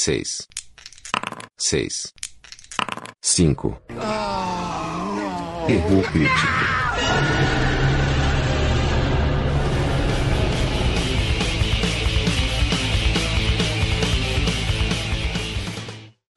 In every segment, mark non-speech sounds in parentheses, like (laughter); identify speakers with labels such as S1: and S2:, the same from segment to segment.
S1: seis, seis, cinco. Erro crítico.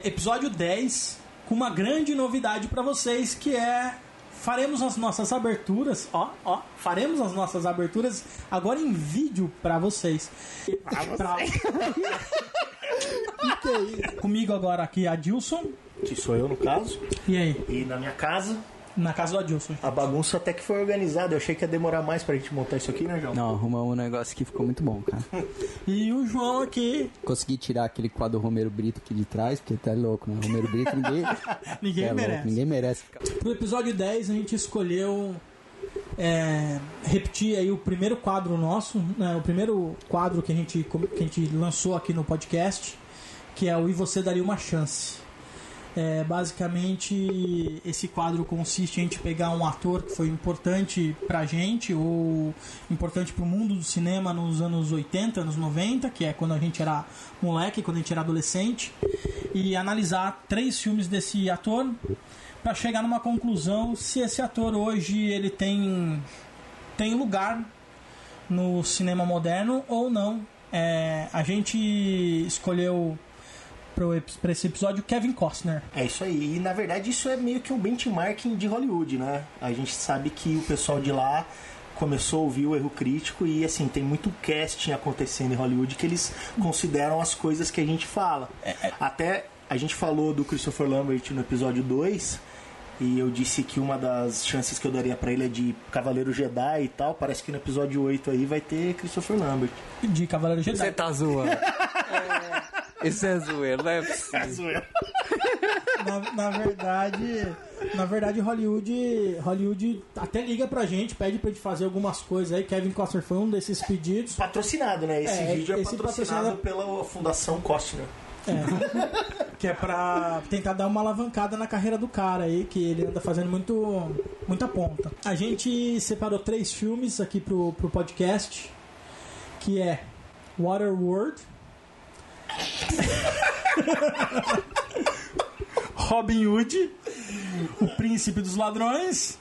S2: Episódio 10, com uma grande novidade pra vocês, que é faremos as nossas aberturas, ó, ó, faremos as nossas aberturas agora em vídeo pra vocês. (laughs) Pra Comigo agora aqui Adilson.
S3: Que sou eu no caso.
S2: E aí?
S3: E na minha casa,
S2: Na casa do Adilson.
S3: a bagunça até que foi organizada. Eu achei que ia demorar mais pra gente montar isso aqui, né, João?
S4: Não, arrumamos um negócio que ficou muito bom, cara. (laughs)
S2: E o João aqui.
S4: Consegui tirar aquele quadro Romero Brito aqui de trás, porque tá louco, né? Romero Brito, ninguém, (laughs)
S2: Ninguém
S4: é louco,
S2: merece.
S4: ninguém merece ficar.
S2: No episódio 10 a gente escolheu é, repetir aí o primeiro quadro nosso, né, o primeiro quadro que a, gente, que a gente lançou aqui no podcast, que é o E Você Daria Uma Chance. É, basicamente, esse quadro consiste em a gente pegar um ator que foi importante pra gente, ou importante pro mundo do cinema nos anos 80, anos 90, que é quando a gente era moleque, quando a gente era adolescente, e analisar três filmes desse ator para chegar numa conclusão se esse ator hoje ele tem tem lugar no cinema moderno ou não. É, a gente escolheu para esse episódio Kevin Costner.
S3: É isso aí. E na verdade isso é meio que um benchmarking de Hollywood, né? A gente sabe que o pessoal de lá começou a ouvir o erro crítico e assim, tem muito casting acontecendo em Hollywood que eles consideram as coisas que a gente fala. Até a gente falou do Christopher Lambert no episódio 2 e eu disse que uma das chances que eu daria pra ele é de Cavaleiro Jedi e tal. Parece que no episódio 8 aí vai ter Christopher Lambert.
S2: De Cavaleiro Jedi.
S4: Você tá zoando. (laughs) Isso é zoeiro, não é possível.
S2: na, na verdade, na verdade Hollywood, Hollywood até liga pra gente, pede pra gente fazer algumas coisas aí. Kevin Costner foi um desses pedidos.
S3: Patrocinado, né? Esse
S2: É,
S3: vídeo é
S2: esse
S3: patrocinado
S2: patrocinado-
S3: pela Fundação Costner. (laughs)
S2: que é pra tentar dar uma alavancada na carreira do cara aí, que ele anda fazendo muito, muita ponta. A gente separou três filmes aqui pro, pro podcast, que é Waterworld, (laughs) Robin Hood, O Príncipe dos Ladrões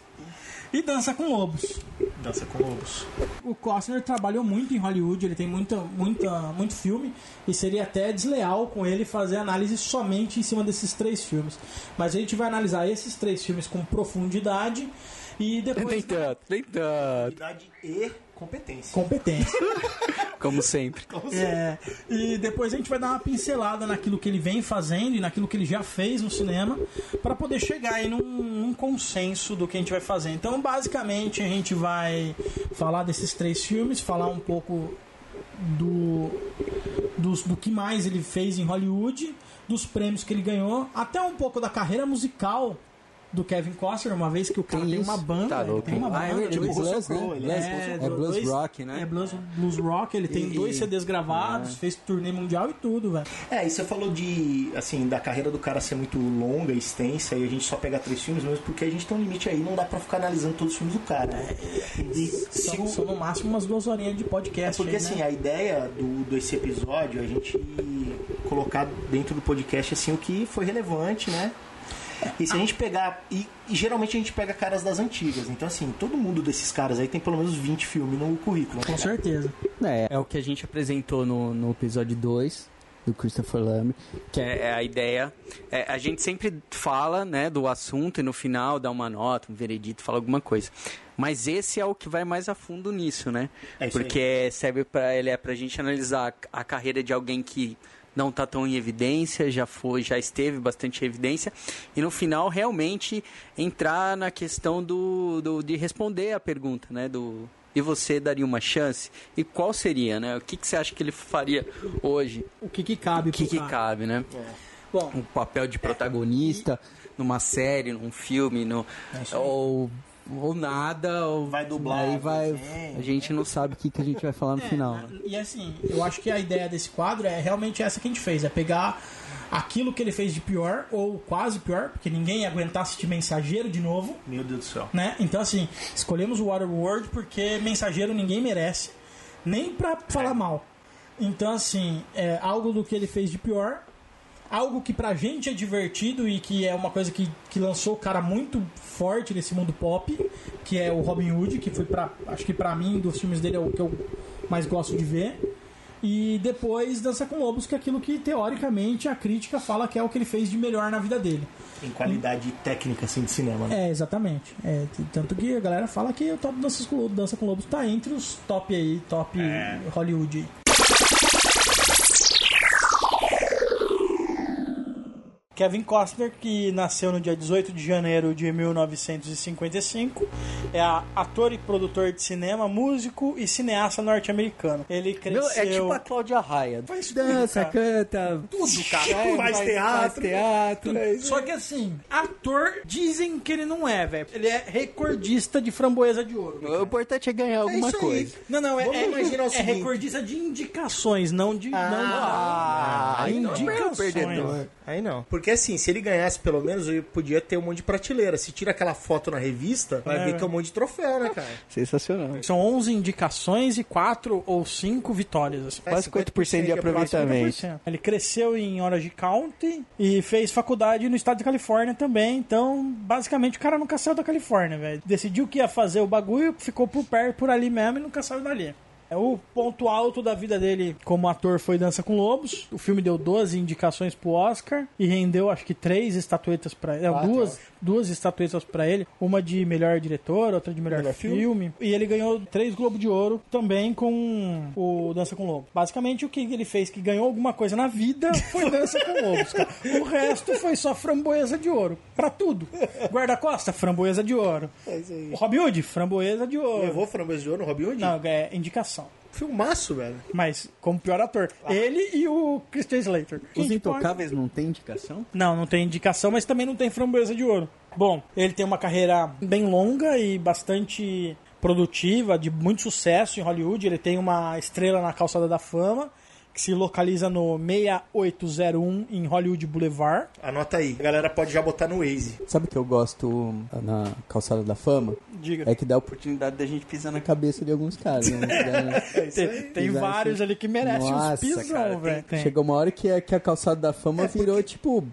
S2: e Dança com Lobos.
S3: Dança com Lobos.
S2: O Costner trabalhou muito em Hollywood, ele tem muita, muita, muito filme e seria até desleal com ele fazer análise somente em cima desses três filmes. Mas a gente vai analisar esses três filmes com profundidade e
S4: Nem
S2: depois
S4: tanto, nem tanto.
S3: E competência.
S2: competência. (laughs)
S4: Como sempre.
S2: É, e depois a gente vai dar uma pincelada naquilo que ele vem fazendo e naquilo que ele já fez no cinema para poder chegar aí num, num consenso do que a gente vai fazer. Então, basicamente, a gente vai falar desses três filmes, falar um pouco do, dos- do que mais ele fez em Hollywood, dos prêmios que ele ganhou, até um pouco da carreira musical do Kevin Costner, uma vez que o cara
S4: Tem
S2: tem, uma banda,
S4: Tá
S2: ele tem uma
S4: hein? Ah,
S2: banda,
S4: é
S2: tipo,
S4: blues,
S3: Russell
S4: né? Blues-
S2: é,
S4: é blues
S2: dois-
S4: rock, né?
S2: É blues, blues rock, ele tem
S4: E-
S2: dois CDs gravados, fez turnê mundial e tudo, velho.
S3: É, e você falou de, assim, da carreira do cara ser muito longa, extensa, e a gente só pega três filmes, mesmo porque a gente tem um limite aí, não dá pra ficar analisando todos os filmes do cara. né? E se
S2: São,
S3: o-
S2: são no máximo umas duas horinhas de podcast.
S3: Porque
S2: aí,
S3: assim,
S2: né?
S3: a ideia do, desse episódio é a gente colocar dentro do podcast assim o que foi relevante, né? E se a gente pegar. E, e geralmente a gente pega caras das antigas. Então, assim, todo mundo desses caras aí tem pelo menos 20 filmes no currículo.
S2: Com certeza.
S4: É, é o que a gente apresentou no, no episódio 2 do Christopher Lambert, que é, é a ideia. é, a gente sempre fala né, do assunto e no final dá uma nota, um veredito, fala alguma coisa. Mas esse é o que vai mais a fundo nisso, né?
S3: É isso aí.
S4: Porque serve para ele é pra gente analisar a carreira de alguém que não tá tão em evidência, já foi, já esteve bastante em evidência, e no final realmente entrar na questão do, do de responder a pergunta, né, do e você daria uma chance? E qual seria, né? O que, que você acha que ele faria hoje?
S2: O que que cabe
S4: O que, que cabe, né?
S2: Bom,
S4: Um papel de protagonista numa série, num filme, no, ou, ou nada, ou
S3: Vai dublar,
S4: Aí vai,
S3: desenho.
S4: a gente não sabe o que, que a gente vai falar no final. né?
S2: e assim, eu acho que a ideia desse quadro é realmente essa que a gente fez, é pegar aquilo que ele fez de pior, ou quase pior, porque ninguém ia aguentar assistir Mensageiro de novo,
S3: Meu Deus do céu.
S2: né? Então assim, escolhemos o Waterworld porque Mensageiro ninguém merece, nem pra falar mal. Então assim, é algo do que ele fez de pior algo que pra gente é divertido e que é uma coisa que, que lançou o cara muito forte nesse mundo pop, que é o Robin Hood, que foi para acho que pra mim dos filmes dele é o que eu mais gosto de ver. E depois Dança com Lobos, que é aquilo que teoricamente a crítica fala que é o que ele fez de melhor na vida dele.
S3: Em qualidade técnica, assim, de cinema, né?
S2: É, exatamente. É, tanto que a galera fala que o top Dança com Lobos, Dança com Lobos tá entre os top aí, top Hollywood aí. Kevin Costner, que nasceu no dia 18 de janeiro de 1955, é a- ator e produtor de cinema, músico e cineasta norte-americano. Ele cresceu...
S5: Meu, é tipo a Cláudia Raia.
S2: Faz
S4: Dança,
S2: cara.
S4: canta.
S2: Tudo, cara.
S4: É,
S3: Faz teatro.
S4: Faz teatro.
S2: Só que assim, ator dizem que ele não é, velho. Ele é recordista de framboesa de ouro.
S5: O importante é ganhar alguma
S3: isso aí.
S5: coisa.
S2: Não, não, é,
S3: Vamos
S2: é,
S3: imaginar o
S2: é recordista de indicações, não de.
S3: Ah,
S2: não,
S3: aí
S2: de
S3: não.
S2: indicações.
S5: Perdedor.
S3: Aí não. Porque assim, se ele ganhasse pelo menos, ele podia ter um monte de prateleira. Se tira aquela foto na revista, vai
S2: É.
S3: ver que é um monte de troféu, né, cara?
S4: Sensacional.
S2: São 11 indicações e 4 ou 5 vitórias. Assim.
S4: Quase 50% de
S3: é
S4: aproveitamento.
S2: 50%. Ele cresceu em Orange County e fez faculdade no estado de Califórnia também. Então, basicamente, o cara nunca saiu da Califórnia, velho. Decidiu que ia fazer o bagulho, ficou por perto, por ali mesmo e nunca saiu dali. É, O ponto alto da vida dele como ator foi Dança com Lobos. O filme deu 12 indicações pro Oscar e rendeu acho que três estatuetas para
S3: Quatro,
S2: duas. Duas estatuetas para ele, uma de melhor diretor, outra de melhor,
S3: Melhor
S2: filme.
S3: filme.
S2: E ele ganhou três Globo de Ouro também com o Dança com Lobos. Basicamente o que ele fez que ganhou alguma coisa na vida foi Dança com Lobos, cara. O resto foi só framboesa de ouro. Pra tudo. Guarda-costa, framboesa de ouro.
S3: É isso aí.
S2: Robin Hood, framboesa de ouro.
S3: Levou framboesa de ouro no Robin Hood?
S2: Não, é indicação.
S3: Filmaço, velho.
S2: Mas como pior ator. Ele e o Christian Slater.
S4: Os
S2: pode-
S4: Intocáveis não tem indicação?
S2: Não, não tem indicação, mas também não tem framboesa de ouro. Bom, ele tem uma carreira bem longa e bastante produtiva, de muito sucesso em Hollywood. Ele tem uma estrela na Calçada da Fama, que se localiza no 6801 em Hollywood Boulevard.
S3: Anota aí. A galera pode já botar no Waze.
S4: Sabe o que eu gosto na calçada da fama?
S2: Diga.
S4: É que dá a oportunidade da gente pisar na (laughs) cabeça de alguns caras. Né? (laughs)
S2: tem tem
S4: Exato.
S2: vários ali que merecem
S4: Nossa,
S2: uns pisão, velho. Tem.
S4: Chegou uma hora que a, que a calçada da fama virou tipo.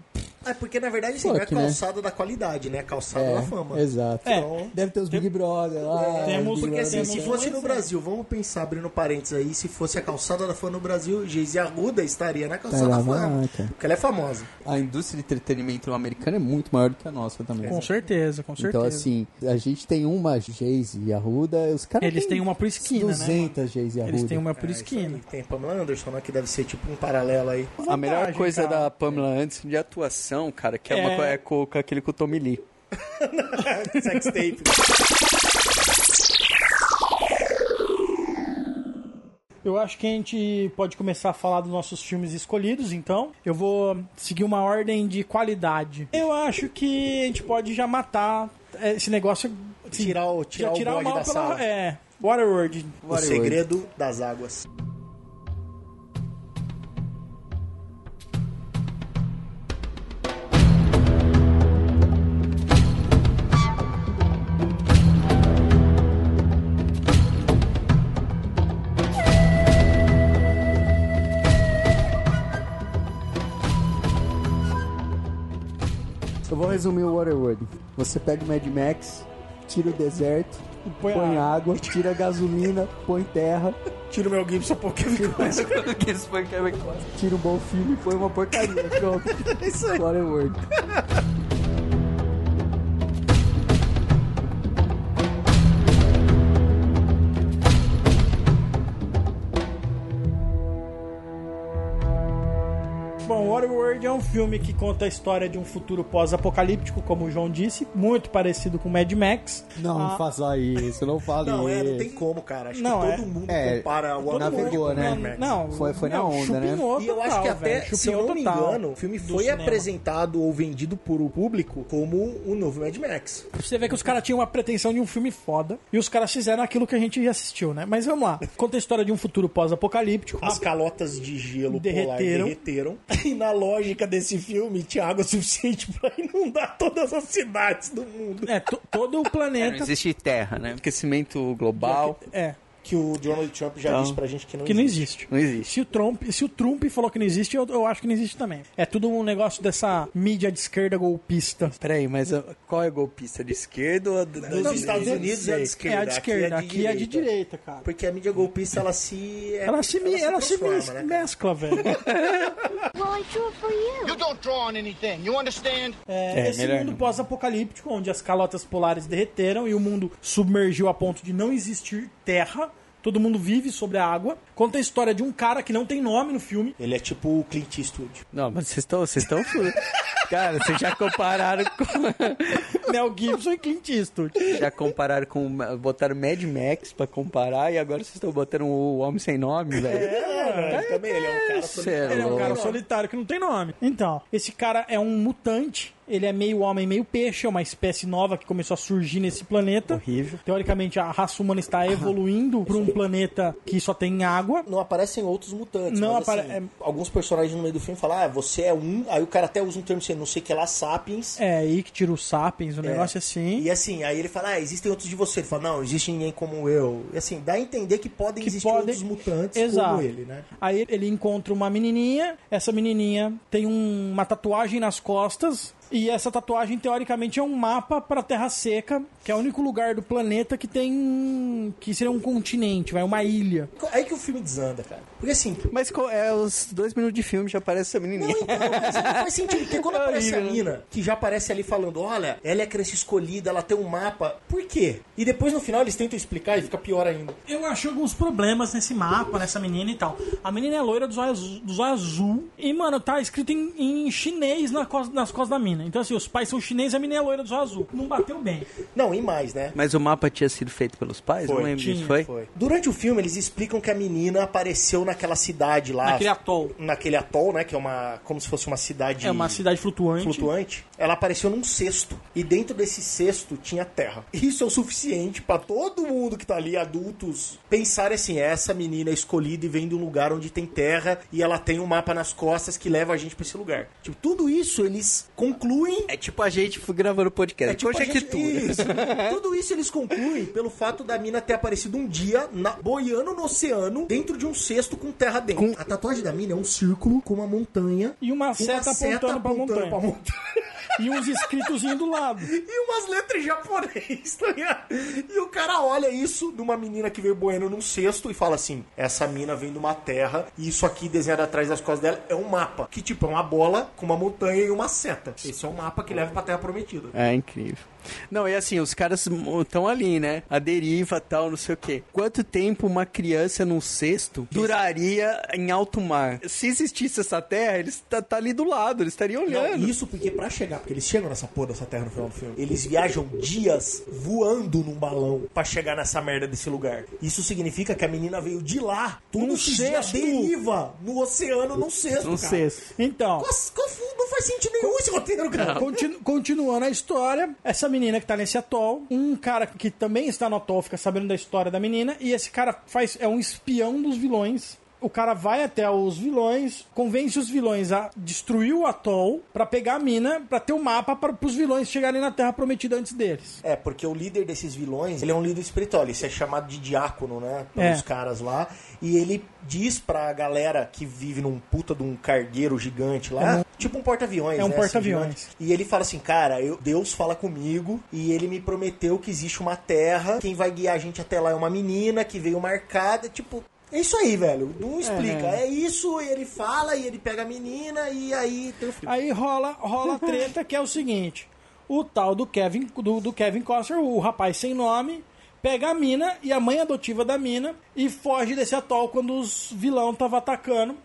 S3: É porque, na verdade, assim, não é
S4: Fuck, né?
S3: calçada da qualidade, né? É calçada
S4: É,
S3: da fama.
S4: Exato.
S2: É.
S3: Então,
S4: Deve ter os Big Brother lá.
S2: Temos-
S4: os Big
S3: Porque assim, se
S2: temos
S3: fosse
S2: um
S3: no. Brasil, vamos pensar, abrindo parênteses aí, se fosse a calçada da fama no Brasil, Geise Arruda estaria na calçada da fama. Porque ela é famosa.
S4: A indústria de entretenimento americana é muito maior do que a nossa também.
S2: Com certeza, com certeza.
S4: Então, assim, a gente tem uma Geise e Arruda, os caras
S2: Eles têm uma por esquina, né?
S4: 200 Geise e Arruda.
S2: Eles têm uma por
S3: É,
S2: esquina.
S3: Tem Pamela Anderson, né? Que deve ser tipo um paralelo aí.
S5: A melhor
S2: Vantagem,
S5: coisa
S2: cara.
S5: da Pamela Anderson de atuação, cara, que é, uma
S2: É.
S5: co- é com, com aquele com o Tommy Lee. (laughs)
S3: Sex tape.
S2: Eu acho que a gente pode começar a falar dos nossos filmes escolhidos, então. Eu vou seguir uma ordem de qualidade. Eu acho que a gente pode já matar esse negócio. assim,
S3: Tirar o, tirar
S2: já
S3: o
S2: tirar o mal
S3: da
S2: pela.
S3: sala.
S2: É. Waterworld.
S3: O segredo das águas.
S4: Eu vou resumir o Waterworld. Você pega o Mad Max, tira o deserto,
S2: Põe
S4: põe,
S2: a-
S4: água, tira a gasolina, põe terra,
S3: Tira o Mel Gibson porque ficou essa
S4: tira um bom filme e põe uma porcaria. Pronto. (laughs)
S3: É isso aí.
S4: Waterworld.
S2: Bom, Waterworld é um filme que conta a história de um futuro pós-apocalíptico, como o João disse, muito parecido com Mad Max.
S4: Não,
S2: Ah,
S4: não faça isso, não fale
S3: Não, é, não
S4: isso.
S3: tem como, cara. Acho
S2: Não,
S3: que
S2: é.
S3: todo mundo
S4: É,
S3: compara o
S4: navegou, né?
S3: Mad Max.
S2: Não,
S4: Foi- foi na
S2: não,
S4: onda, né?
S2: chupinhou
S3: E eu
S2: total,
S3: acho que até,
S2: velho,
S3: se eu não me
S2: total
S3: engano, o filme foi
S2: cinema.
S3: apresentado ou vendido por o público como o novo Mad Max.
S2: Você vê que os caras tinham uma pretensão de um filme foda e os caras fizeram aquilo que a gente já assistiu, né? Mas vamos lá. Conta a história de um futuro pós-apocalíptico.
S3: As calotas de gelo polar
S2: Derreteram.
S3: derreteram. (laughs) E na lógica desse filme, tinha água suficiente (laughs) pra inundar todas as cidades do mundo.
S2: É, to- todo o
S5: É, não
S2: planeta.
S5: existe terra, né? Aquecimento global.
S2: É.
S3: Que o Donald Trump já
S5: Então,
S3: disse pra gente que não
S2: Que não
S3: existe.
S2: existe.
S5: Não existe.
S2: Se o Trump, se o Trump falou que não existe, eu, eu acho que não existe também. É tudo um negócio dessa mídia de esquerda golpista.
S5: Peraí, mas uh, qual é golpista? De esquerda ou da
S3: Nos Estados Unidos é de esquerda.
S2: é a de esquerda, aqui é de direita, cara.
S3: Porque a mídia golpista, ela se... é-
S2: Ela se, me- ela se,
S3: transforma,
S2: mes-
S3: né,
S2: mescla, velho. (laughs)
S6: Well, I drew it for you.
S7: You don't draw on anything, you understand?
S2: É,
S5: É,
S2: esse
S5: melhor
S2: mundo
S5: não.
S2: pós-apocalíptico, onde as calotas polares derreteram e o mundo submergiu a ponto de não existir terra. Todo mundo vive sobre a água. Conta a história de um cara que não tem nome no filme.
S3: Ele é tipo o Clint Eastwood.
S5: Não, mas vocês estão. Vocês estão. (laughs) Cara, vocês já compararam com. (laughs)
S2: Mel Gibson e Clint Eastwood.
S5: Já compararam com. Botaram Mad Max pra comparar e agora vocês estão botando o Homem Sem Nome, velho.
S3: É, ele também, ele é um cara
S5: é
S2: Ele é um cara solitário que não tem nome. Então, esse cara é um mutante. Ele é meio homem, meio peixe. É uma espécie nova que começou a surgir nesse planeta.
S5: Horrível.
S2: Teoricamente, a raça humana está evoluindo para um planeta que só tem água.
S3: Não aparecem outros mutantes.
S2: Não
S3: mas,
S2: apare-
S3: assim,
S2: é-
S3: Alguns personagens no meio do filme falam, ah, você é um. Aí o cara até usa um termo, assim, não sei o que lá, sapiens.
S2: É aí que tira os sapiens, um negócio assim.
S3: E assim, aí ele fala, ah, existem outros de você. Ele fala, não, existe ninguém como eu. E assim, dá a entender que podem
S2: Que
S3: existir
S2: podem-
S3: outros mutantes
S2: Exato.
S3: como ele, né?
S2: Aí ele encontra uma menininha, essa menininha tem um- uma tatuagem nas costas, e essa tatuagem teoricamente é um mapa para Terra Seca, que é o único lugar do planeta que tem que seria um continente, vai uma ilha.
S3: Aí que o filme desanda, cara. Porque assim,
S5: Mas é, os dois minutos de filme já aparece essa menininha.
S3: Não, então, mas não faz sentido, porque quando (laughs)
S5: É
S3: aparece a mina, que já aparece ali falando, olha, ela é a criança escolhida, ela tem um mapa, por quê? E depois no final eles tentam explicar e fica pior ainda.
S2: Eu achei alguns problemas nesse mapa, nessa menina e tal. A menina é loira dos olhos azul, dos olhos azul e, mano, tá escrito em, em chinês na nas costas da mina. Então, assim, os pais são chineses e a menina é loira dos olhos azul. Não bateu bem.
S3: Não, e mais, né?
S5: Mas o mapa tinha sido feito pelos pais?
S3: Foi,
S5: Não lembro disso, foi?
S3: Foi. Durante o filme eles explicam que a menina apareceu naquela cidade lá.
S2: Naquele atol.
S3: Naquele atol, né? Que é uma. como se fosse uma cidade.
S2: É uma cidade flutuante.
S3: flutuante, ela apareceu num cesto. E dentro desse cesto tinha terra. Isso é o suficiente pra todo mundo que tá ali, adultos, pensar assim: essa menina é escolhida e vem de um lugar onde tem terra e ela tem um mapa nas costas que leva a gente pra esse lugar. Tipo, tudo isso eles concluem.
S5: É tipo a gente foi gravando podcast.
S3: É tipo a gente-. Isso. (laughs) Tudo isso eles concluem pelo fato da mina ter aparecido um dia na- boiando no oceano dentro de um cesto com terra dentro. A tatuagem da mina é um círculo com uma montanha.
S2: E uma seta apontando pra montanha.
S3: pra montanha.
S2: E uns escritozinhos do lado.
S3: E umas letras em japonês, tá ligado? E o cara olha isso numa menina que veio boiando num cesto e fala assim: essa mina vem de uma terra e isso aqui desenhado atrás das costas dela é um mapa. Que tipo, é uma bola com uma montanha e uma seta. Esse é o mapa que leva pra Terra Prometida.
S5: É incrível. Não, e assim, os caras estão ali, né? A deriva tal, não sei o quê. Quanto tempo uma criança num cesto duraria em alto mar? Se existisse essa terra, eles tá, tá ali do lado, eles estariam
S3: Não,
S5: olhando.
S3: isso porque pra chegar, porque eles chegam nessa porra dessa terra no final do filme, eles viajam dias voando num balão pra chegar nessa merda desse lugar. Isso significa que a menina veio de lá, dias
S2: cesto.
S3: deriva no oceano, num cesto,
S5: Num
S3: cara.
S5: cesto.
S2: Então,
S3: Nossa, Não faz sentido nenhum esse roteiro, cara.
S2: continu- continuando a história, essa menina que tá nesse atol, um cara que também está no atol fica sabendo da história da menina, e esse cara faz é um espião dos vilões. O cara vai até os vilões, convence os vilões a destruir o atol pra pegar a mina, pra ter o mapa para os vilões chegarem na Terra Prometida antes deles.
S3: É, porque o líder desses vilões, ele é um líder espiritual, ele é chamado de diácono, né? Pelos
S2: É.
S3: caras lá. E ele diz pra galera que vive num puta de um cargueiro gigante lá, tipo um porta-aviões,
S2: É um
S3: né?
S2: porta-aviões.
S3: gigante. e ele fala assim, cara, eu- Deus fala comigo e ele me prometeu que existe uma terra, quem vai guiar a gente até lá é uma menina que veio marcada, tipo... É isso aí, velho. Não explica. É, isso, e ele fala, e ele pega a menina, e aí tem o filme.
S2: Aí rola, rola a treta que é o seguinte: o tal do Kevin, do, do Kevin Costner, o rapaz sem nome, pega a mina e a mãe adotiva da mina e foge desse atol quando os vilão estavam atacando.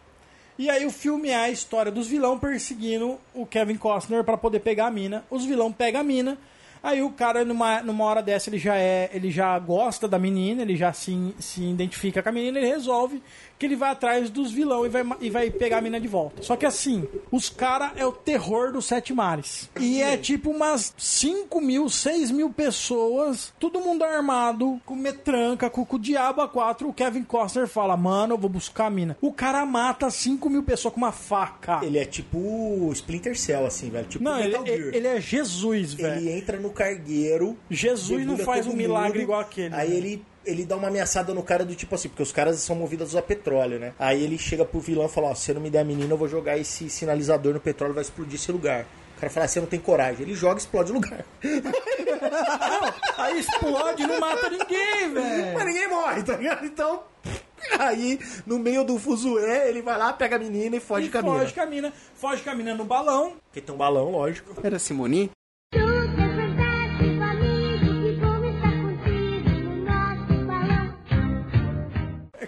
S2: E aí o filme é a história dos vilão perseguindo o Kevin Costner pra poder pegar a mina. Os vilão pegam a mina. Aí o cara, numa, numa hora dessa, ele já é. Ele já gosta da menina, ele já se, se identifica com a menina, ele resolve que ele vai atrás dos vilão e vai, e vai pegar a mina de volta. Só que assim, os caras é o terror dos sete mares. E é tipo umas 5 mil, 6 mil pessoas, todo mundo armado, com metranca, com, com o diabo a quatro. O Kevin Costner fala, mano, eu vou buscar a mina. O cara mata 5 mil pessoas com uma faca.
S3: Ele é tipo Splinter Cell, assim, velho. Tipo
S2: Não, ele,
S3: Metal Gear.
S2: ele, é Jesus, velho.
S3: Ele entra no cargueiro.
S2: Jesus não faz um milagre
S3: mundo,
S2: igual aquele.
S3: Aí
S2: né?
S3: ele ele dá uma ameaçada no cara do tipo assim, porque os caras são movidos a petróleo, né? Aí ele chega pro vilão e fala, ó, se você não me der a menina, eu vou jogar esse sinalizador no petróleo e vai explodir esse lugar. O cara fala, "Ah, você não tem coragem. Ele joga e explode o lugar.
S2: Aí explode, não mata ninguém, velho.
S3: Mas ninguém morre, tá ligado? Então, aí, no meio do fuzuê, ele vai lá, pega a menina e foge
S2: E
S3: com a mina.
S2: foge com a mina. Foge com a mina no balão.
S3: Porque tem um balão, lógico.
S5: Era Simoni?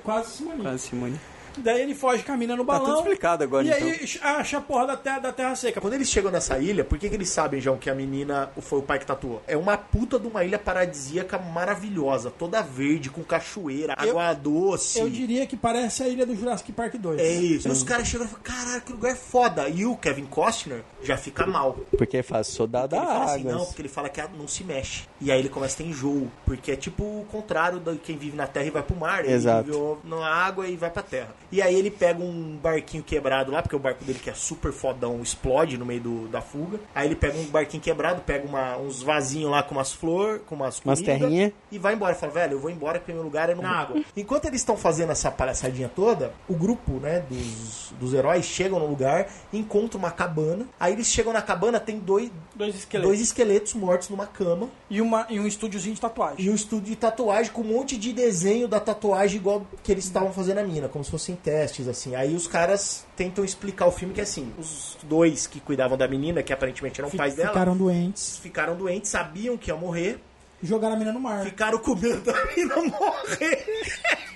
S2: Quase Simone.
S5: Ah, Simone.
S2: Daí ele foge com a mina no
S5: Tá
S2: balão.
S5: tudo explicado agora,
S2: E
S5: então.
S2: aí acha a porra da terra, da terra seca.
S3: Quando eles chegam nessa ilha, por que, que eles sabem, João, que a menina foi o pai que tatuou? É uma puta de uma ilha paradisíaca maravilhosa, toda verde, com cachoeira,
S2: Eu-
S3: água doce.
S2: Eu diria que parece a ilha do Jurassic Park 2.
S3: É isso. E os caras chegam e falam, caralho, que lugar foda. E o Kevin Costner já fica mal.
S5: Porque faz soldado
S3: Ele
S5: da
S3: fala
S5: água.
S3: assim, não, porque ele fala que não se mexe. E aí ele começa a ter enjoo. Porque é tipo o contrário de quem vive na terra e vai pro mar. Ele
S5: Exato.
S3: vive na água e vai pra terra. E aí ele pega um barquinho quebrado lá, porque o barco dele, que é super fodão, explode no meio do- da fuga. Aí ele pega um barquinho quebrado, pega uma- uns vasinhos lá com umas flores, com umas
S5: Umas terrinha.
S3: E vai embora. Fala, velho, eu vou embora porque meu lugar é no na água. Enquanto eles estão fazendo essa palhaçadinha toda, o grupo, né, dos, dos heróis chegam no lugar, encontram uma cabana. Aí eles chegam na cabana, tem dois,
S2: Dois esqueletos.
S3: dois esqueletos mortos numa cama
S2: E, uma, e um estúdiozinho de tatuagem.
S3: e um estúdio de tatuagem com um monte de desenho da tatuagem igual que eles estavam fazendo a mina, como se fossem testes, assim. Aí os caras tentam explicar o filme que assim, os dois que cuidavam da menina, que aparentemente eram
S2: Fi-
S3: pais dela,
S2: Ficaram doentes.
S3: ficaram doentes, sabiam que ia morrer,
S2: Jogaram a mina no mar.
S3: ficaram com medo da menina morrer.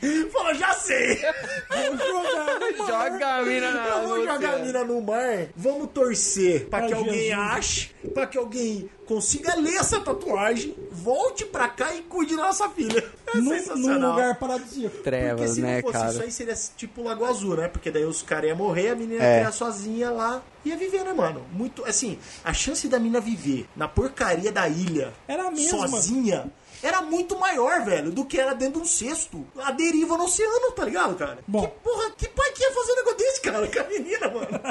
S3: (laughs) Falou, já sei!
S2: Vou jogar no (laughs) mar.
S5: Joga a mina na
S3: Eu vou jogar a mina no mar, vamos torcer pra
S2: Pra
S3: que alguém ache, pra que alguém consiga ler essa tatuagem, volte pra cá e cuide da nossa filha. É
S2: Num,
S3: sensacional.
S2: num lugar paradisíaco.
S3: Porque
S5: Trevas,
S3: se
S5: né,
S3: não fosse
S5: cara?
S3: isso aí, seria tipo Lagoa Azul, né? Porque daí os caras iam morrer, a menina ia
S5: É.
S3: criar sozinha lá. Ia viver, né, mano? Muito, assim, a chance da menina viver na porcaria da ilha,
S2: Era a mesma.
S3: sozinha, era muito maior, velho, do que era dentro de um cesto. A deriva no oceano, tá ligado, cara?
S2: Bom.
S3: Que porra, que pai que ia fazer um negócio desse, cara? Com a menina, mano.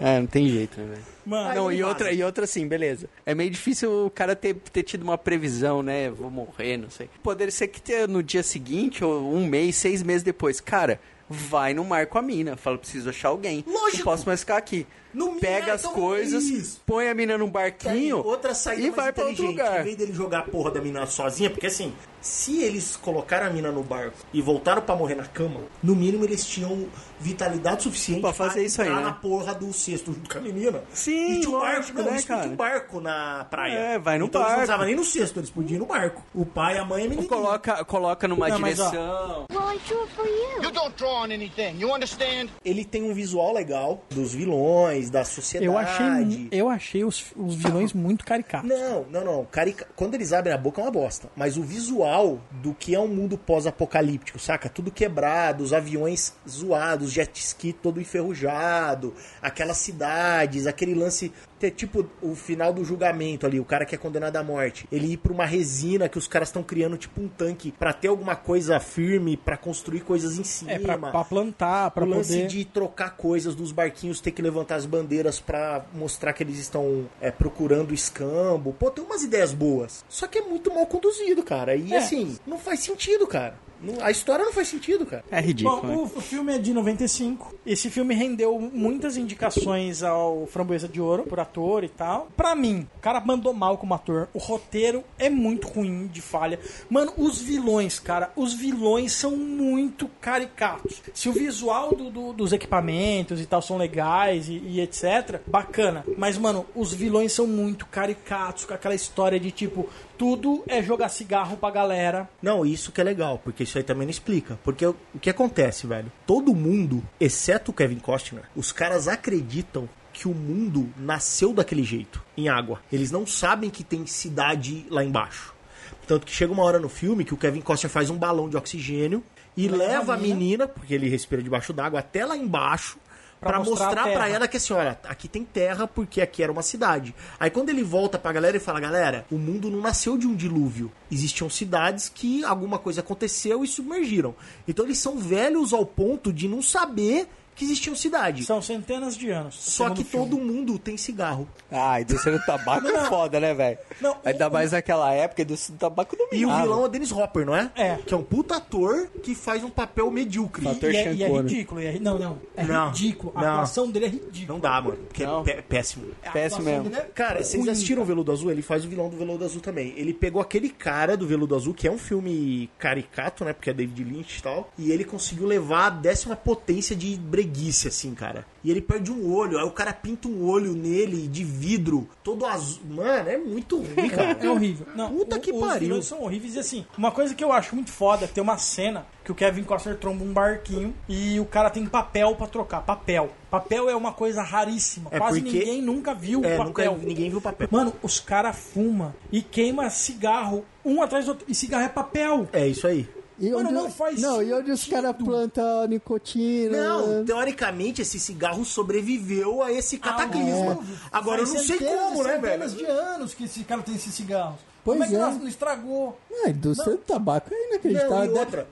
S5: É, não tem jeito, né, velho?
S2: Mano,
S5: Não, e outra, e outra assim, beleza. É meio difícil o cara ter, ter tido uma previsão, né? Vou morrer, não sei. Poderia ser que ter no dia seguinte, ou um mês, seis meses depois. Cara, vai no mar com a mina. Fala, preciso achar alguém.
S3: Lógico.
S5: Não posso mais ficar aqui.
S3: No
S5: Pega as
S3: então,
S5: coisas,
S3: isso.
S5: põe a mina num barquinho
S3: outra saída
S5: e
S3: mais
S5: vai pra outro
S3: inteligente.
S5: lugar.
S3: Em vez dele jogar a porra da mina sozinha, porque assim, se eles colocaram a mina no barco e voltaram pra morrer na cama, no mínimo eles tinham vitalidade suficiente
S5: Pra fazer isso aí, né?
S3: na porra do cesto junto com a menina.
S5: Sim,
S3: e tinha um barco, não,
S5: né,
S3: eles
S5: cara?
S3: um barco na praia.
S5: É, vai no
S3: então Eles
S5: barco.
S3: não precisavam nem no cesto, eles podiam ir no barco. O pai, a mãe e a menina.
S5: Coloca, coloca numa
S2: Não, mas, ó,
S5: direção.
S6: Well, I drew it for you.
S7: You don't draw on anything. You understand?
S3: Ele tem um visual legal dos vilões, da sociedade.
S2: eu achei, eu achei os, os vilões muito caricatos.
S3: Não, não, não. Carica... Quando eles abrem a boca é uma bosta. Mas o visual do que é um mundo pós-apocalíptico, saca? Tudo quebrado, os aviões zoados, jet ski todo enferrujado, aquelas cidades, aquele lance. Ter, Tipo o final do julgamento ali, o cara que é condenado à morte. Ele ir pra uma resina que os caras estão criando tipo um tanque pra ter alguma coisa firme, pra construir coisas em cima.
S2: É, pra, pra plantar, pra
S3: o lance
S2: poder...
S3: de trocar coisas dos barquinhos, ter que levantar as bandeiras pra mostrar que eles estão é, procurando escambo. Pô, tem umas ideias boas. Só que é muito mal conduzido, cara. E
S2: É.
S3: assim, não faz sentido, cara. A história não faz sentido, cara.
S5: É ridículo,
S2: Bom,
S5: né?
S2: o, o filme é de 95. Esse filme rendeu muitas indicações ao Framboesa de Ouro por ator e tal. Pra mim, o cara mandou mal como ator. O roteiro é muito ruim de falha. Mano, os vilões, cara, os vilões são muito caricatos. Se o visual do- do- dos equipamentos e tal são legais e, e etc, bacana. Mas, mano, os vilões são muito caricatos, com aquela história de tipo, tudo é jogar cigarro pra galera.
S3: Não, isso que é legal, porque isso aí também não explica. Porque o que acontece, velho? Todo mundo, exceto o Kevin Costner, os caras acreditam que o mundo nasceu daquele jeito, em água. Eles não sabem que tem cidade lá embaixo. Tanto que chega uma hora no filme que o Kevin Costner faz um balão de oxigênio e
S2: Leva
S3: leva
S2: a
S3: menina, porque ele respira debaixo d'água, até lá embaixo.
S2: Pra
S3: Pra
S2: mostrar a
S3: mostrar pra
S2: terra.
S3: ela que assim, olha, aqui tem terra porque aqui era uma cidade. Aí quando ele volta pra galera e fala, galera, o mundo não nasceu de um dilúvio. Existiam cidades que alguma coisa aconteceu e submergiram. Então eles são velhos ao ponto de não saber que existiam cidade.
S2: São centenas de anos.
S3: Só que
S2: filme.
S3: todo mundo tem cigarro.
S8: Ah, a indústria do tabaco é foda, né, velho?
S2: Não,
S8: Ainda
S2: o-
S8: mais naquela época, a indústria do tabaco
S3: E o
S8: dominava.
S3: vilão é o Dennis Hopper, não é?
S2: É.
S3: Que é um puta ator que faz um papel medíocre.
S8: Fator
S2: E é, e é ridículo. e é não, não. É
S3: Não,
S2: ridículo. A
S3: não.
S2: atuação dele é ridícula.
S3: Não dá, mano. Porque
S8: Não.
S3: é pé- péssimo.
S8: Péssimo mesmo.
S2: dele é
S3: Cara, vocês assistiram o Veludo Azul? Ele faz o vilão do Veludo Azul também. Ele pegou aquele cara do Veludo Azul, que é um filme caricato, né? Porque é David Lynch e tal. E ele conseguiu levar a décima potência de breguice, assim, cara. E ele perde um olho. Aí o cara pinta um olho nele de vidro, todo azul. Mano, é muito ruim, cara. (laughs)
S2: É horrível. Não,
S3: Puta que
S2: os
S3: pariu.
S2: vilões são horríveis. E assim, uma coisa que eu acho muito foda, tem uma cena que o Kevin Costner tromba um barquinho e o cara tem papel pra trocar. Papel. Papel é uma coisa raríssima.
S3: É
S2: Quase
S3: porque-
S2: ninguém nunca viu
S3: É,
S2: papel.
S3: nunca ninguém viu papel.
S2: Mano, os caras fumam e queima cigarro um atrás do outro. E cigarro é papel.
S3: É isso aí.
S4: E
S2: Mano,
S4: onde,
S2: não faz
S4: Não, e onde os caras plantam nicotina?
S3: Não, teoricamente esse cigarro sobreviveu a esse cataclisma.
S2: óbvio.
S3: Agora eu
S2: Faz
S3: não sei
S2: centenas
S3: como, né,
S2: centenas
S3: velho?
S2: de anos que esse cara tem esses cigarros.
S4: Pois
S2: Como é que
S4: é.
S2: não- não estragou?
S4: Ah, a indústria do tabaco é inacreditável.
S3: Não, e
S4: Deve-
S3: outra?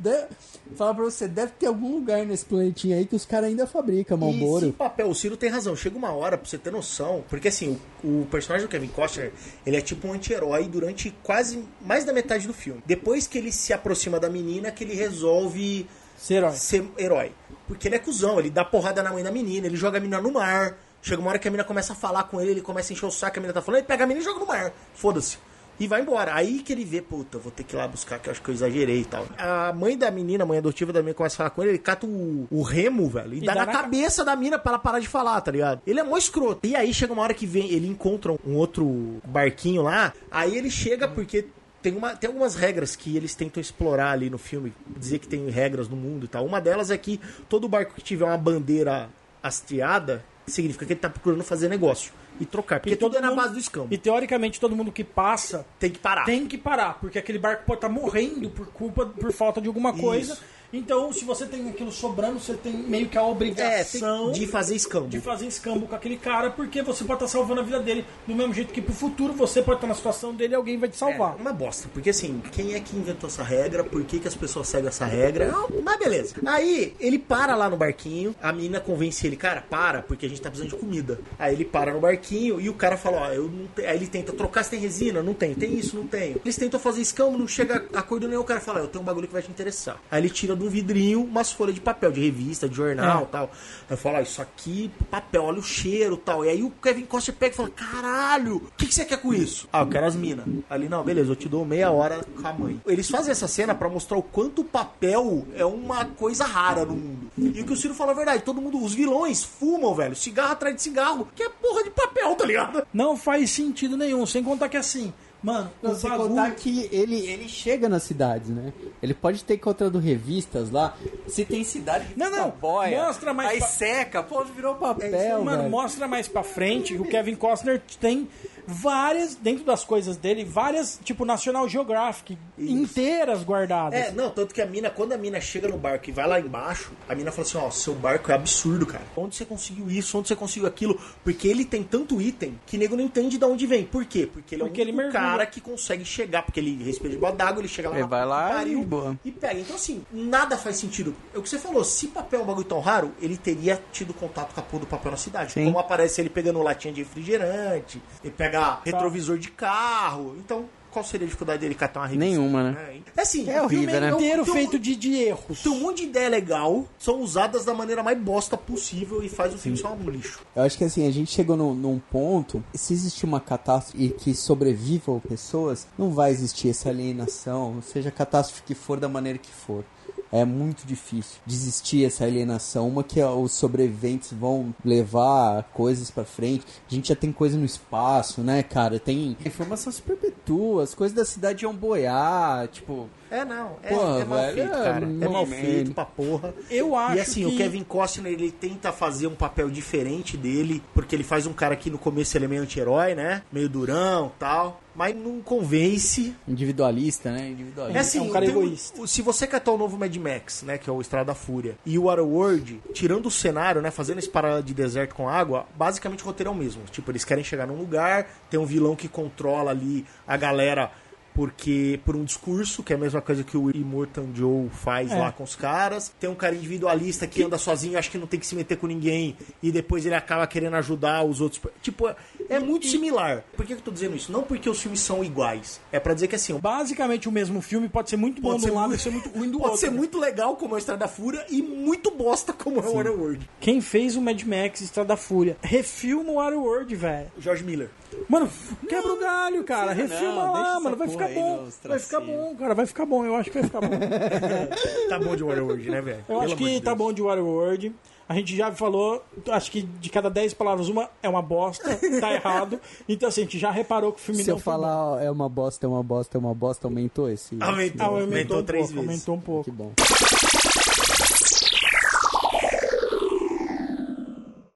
S4: Fala pra você, deve ter algum lugar nesse planetinha aí que os caras ainda fabricam
S3: E
S4: Malboro.
S3: se papel, o Ciro tem razão. Chega uma hora pra você ter noção. Porque assim, o, o personagem do Kevin Costner, ele é tipo um anti-herói durante quase mais da metade do filme. Depois que ele se aproxima da menina, que ele resolve
S2: Ser herói.
S3: ser herói. Porque ele é cuzão, ele dá porrada na mãe da menina, ele joga a menina no mar. Chega uma hora que a menina começa a falar com ele, ele começa a encher o saco, a menina tá falando, ele pega a menina e joga no mar. Foda-se. E vai embora. Aí que ele vê, puta, vou ter que ir lá buscar, que eu acho que eu exagerei e tal. A mãe da menina, a mãe adotiva da menina, começa a falar com ele, ele cata o, o remo, velho, e, dá, na, cabeça da mina pra ela parar de falar, tá ligado? Ele é mó escroto. E aí chega uma hora que vem, ele encontra um outro barquinho lá, aí ele chega porque tem, uma, tem algumas regras que eles tentam explorar ali no filme, dizer que tem regras no mundo e tal. Uma delas é que todo barco que tiver uma bandeira hasteada, significa que ele tá procurando fazer negócio e trocar, porque
S2: E
S3: tudo é na
S2: mundo-
S3: base do escambo.
S2: E teoricamente todo mundo que passa
S3: Tem que parar.
S2: tem que parar, porque aquele barco pode estar morrendo por culpa, por falta de alguma coisa.
S3: Isso.
S2: Então, se você tem aquilo sobrando, você tem meio que a
S3: É,
S2: obrigação
S3: tem de fazer escambo.
S2: de fazer escambo com aquele cara, porque você pode estar salvando a vida dele do mesmo jeito que pro futuro você pode estar na situação dele e alguém vai te salvar.
S3: É uma bosta, porque assim, quem é que inventou essa regra? Por que, que as pessoas seguem essa regra? Não, mas beleza. Aí ele para lá no barquinho, a menina convence ele, cara, para, porque a gente tá precisando de comida. Aí ele para no barquinho e o cara fala, ó, eu não tenho. Aí ele tenta trocar se tem resina, não tem, tem isso, não tem. Eles tentam fazer escambo, não chega a acordo nenhum, o cara fala, eu tenho um bagulho que vai te interessar. Aí ele tira de um vidrinho umas folhas de papel, de revista, de jornal
S2: É.
S3: tal. Aí fala, ó, isso aqui, papel, olha o cheiro tal. E aí o Kevin Costner pega e fala, caralho, o que, que você quer com isso? Ah, eu quero as minas. Ali, não, beleza, eu te dou meia hora com a mãe. Eles fazem essa cena pra mostrar o quanto o papel é uma coisa rara no mundo. E o que o Ciro falou é verdade, todo mundo, os vilões fumam, velho, cigarro atrás de cigarro, que é porra de papel, tá ligado?
S2: Não faz sentido nenhum, sem contar que assim, mano,
S4: Não, sem
S2: bagulho...
S4: contar que ele, ele chega nas cidades, né? Ele pode ter encontrado revistas lá.
S8: Se tem cidade que
S2: Não, não,
S8: boia,
S2: mostra mais
S8: aí
S2: pa-
S8: seca, pô, virou papel.
S4: Papel,
S2: Mano,
S4: velho.
S2: mostra mais pra frente o Kevin Costner tem várias, dentro das coisas dele, várias, tipo, National Geographic inteiras guardadas.
S3: É, não, tanto que a mina, quando a mina chega no barco e vai lá embaixo, a mina fala assim, ó, seu barco é absurdo, cara. Onde você conseguiu isso? Onde você conseguiu aquilo? Porque ele tem tanto item que nego não entende de onde vem. Por quê? Porque ele é
S2: Porque
S3: o
S2: ele mergulha.
S3: cara que consegue chegar, porque ele respira debaixo d'água, ele chega lá
S5: Ele
S3: na
S5: vai lá
S3: pariu
S5: e boa.
S3: e pega. Então, assim, nada faz sentido. É o que você falou, se papel é um bagulho tão raro, ele teria tido contato com a porra do papel na cidade.
S5: Sim.
S3: Como aparece ele pegando latinha de refrigerante, ele pega retrovisor de carro. Então, qual seria a dificuldade dele catar uma revista?
S5: Nenhuma, né?
S3: É, assim,
S5: É
S3: o
S5: horrível,
S3: filme
S5: né?
S3: é um-
S2: inteiro
S3: um-
S2: feito de, de erros.
S3: Tem um monte de ideia legal, são usadas da maneira mais bosta possível e faz o filme só um lixo.
S4: Eu acho que assim, a gente chegou num, num ponto, se existir uma catástrofe e que sobrevivam pessoas, não vai existir essa alienação, seja a catástrofe que for da maneira que for. É muito difícil desistir essa alienação. Uma que os sobreviventes vão levar coisas pra frente. A gente já tem coisa no espaço, né, cara? Tem informação se perpetua, as coisas da cidade iam boiar, tipo.
S3: É, não. É,
S4: Pô,
S3: é mal feito,
S4: é
S3: cara. É mal
S4: momento.
S3: feito pra porra.
S2: Eu acho
S3: E assim,
S2: que...
S3: o Kevin Costner, ele tenta fazer um papel diferente dele, porque ele faz um cara que no começo ele é meio anti-herói, né? Meio durão tal. Mas não convence.
S4: Individualista, né? Individualista.
S3: É assim,
S2: é um cara egoísta.
S3: o- se você catar o novo Mad Max, né, que é o Estrada da Fúria, e o Waterworld, tirando o cenário, né, fazendo esse parada de deserto com água, basicamente o roteiro é o mesmo. Tipo, eles querem chegar num lugar, tem um vilão que controla ali a galera porque por um discurso, que é a mesma coisa que o Immortan Joe faz
S2: É.
S3: lá com os caras. Tem um cara individualista que anda sozinho, acha que não tem que se meter com ninguém, e depois ele acaba querendo ajudar os outros. Tipo, é- é muito similar. Por que que eu tô dizendo isso? Não porque os filmes são iguais. É pra dizer que assim,
S2: Basicamente o mesmo filme pode ser muito bom
S3: Pode
S2: de um lado
S3: muito-
S2: e ser muito ruim do (laughs)
S3: pode
S2: outro.
S3: ser muito legal como é a Estrada da Fúria e muito bosta como é o Waterworld.
S2: Quem fez o Mad Max Estrada da Fúria? Refilma o Waterworld, velho.
S3: O George Miller.
S2: Mano, quebra o galho, cara. Refilma
S4: não,
S2: lá, mano. Vai ficar bom. Vai ficar bom, cara. Vai ficar bom. Eu acho que vai ficar bom. (laughs)
S3: Tá bom de Waterworld, né, velho?
S2: Eu
S3: Pelo
S2: acho que
S3: de
S2: tá bom de Waterworld. A gente já falou, acho que de cada 10 palavras, uma é uma bosta, tá (laughs) errado. Então, assim, a gente já reparou que o filme
S4: Se
S2: não
S4: eu
S2: foi bom.
S4: falar ó, é uma bosta, é uma bosta, é uma bosta, aumentou esse?
S3: Aumentou.
S2: Ah, aumentou,
S3: Aumentou
S2: um
S3: três
S2: pouco,
S3: vezes.
S2: aumentou um pouco.
S4: Que bom.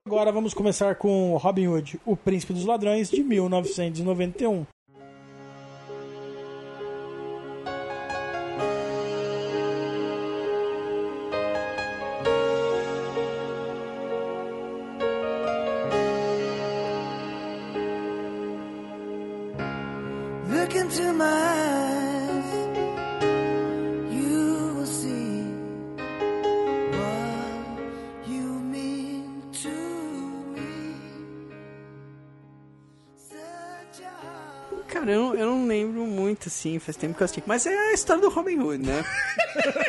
S2: Agora vamos começar com Robin Hood, O Príncipe dos Ladrões, de 1991.
S5: Assim, faz tempo que eu assisti. Mas é a história do Robin Hood, né? (laughs)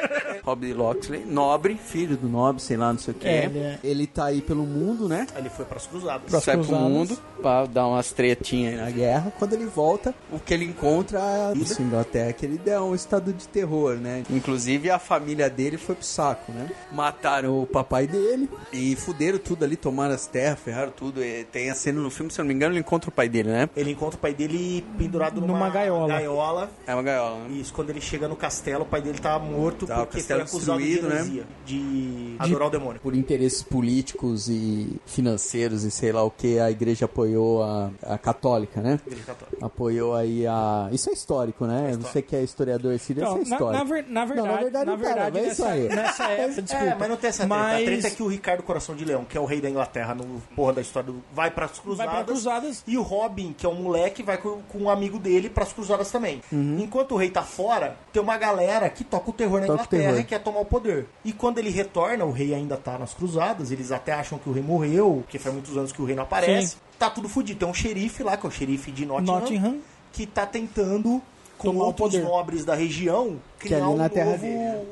S5: Robin Loxley, nobre, filho do nobre, sei lá, não sei o que.
S2: É, ele é-
S4: Ele tá aí pelo mundo, né?
S3: Ele foi pras cruzadas.
S2: Pras
S5: Sai pro
S2: cruzadas.
S5: mundo pra dar umas tretinhas aí
S4: Na guerra, quando ele volta, o que ele encontra é a Inglaterra, que ele deu um estado de terror, né? Inclusive a família dele foi pro saco, né? Mataram o papai dele e fuderam tudo ali, tomaram as terras, ferraram tudo. E tem a cena no filme, se eu não me engano, ele encontra o pai dele, né?
S3: Ele encontra o pai dele pendurado numa,
S2: Numa gaiola.
S3: gaiola.
S5: É uma gaiola, né?
S3: Isso, quando ele chega no castelo, o pai dele tá morto
S4: Tá, o
S3: porque acusado de
S4: né?
S3: de adorar o demônio.
S4: Por interesses políticos e financeiros e sei lá o que, a igreja apoiou a, a católica, né?
S3: Igreja católica.
S4: Apoiou aí a. Isso é histórico, né? Você que é historiador, Ciro,
S2: Então,
S4: isso é
S2: na,
S4: histórico.
S2: na ver- na verdade,
S4: Não, na verdade,
S2: na
S4: não, cara,
S2: verdade,
S4: é
S2: nessa,
S4: isso aí.
S2: nessa (laughs) época, desculpa.
S3: É, mas não tem essa treta.
S2: Mas-
S3: A treta é que o Ricardo Coração de Leão, que é o rei da Inglaterra, no porra da história do. Vai pras cruzadas.
S2: Vai pra cruzadas.
S3: E o Robin, que é um moleque, vai com, com um amigo dele pras cruzadas também. Enquanto o rei tá fora, tem uma galera que toca o terror na
S4: Toca
S3: Inglaterra
S4: terror.
S3: Quer tomar o poder. E quando ele retorna, o rei ainda tá nas cruzadas, eles até acham que o rei morreu, porque faz muitos anos que o rei não aparece.
S2: Sim.
S3: Tá tudo fudido. Tem um xerife lá, que é o xerife de Nottingham,
S2: Nottingham.
S3: que tá tentando, com
S2: Tomar
S3: outros
S2: poder.
S3: nobres da região,
S4: Que
S3: criar um novo.
S4: dele,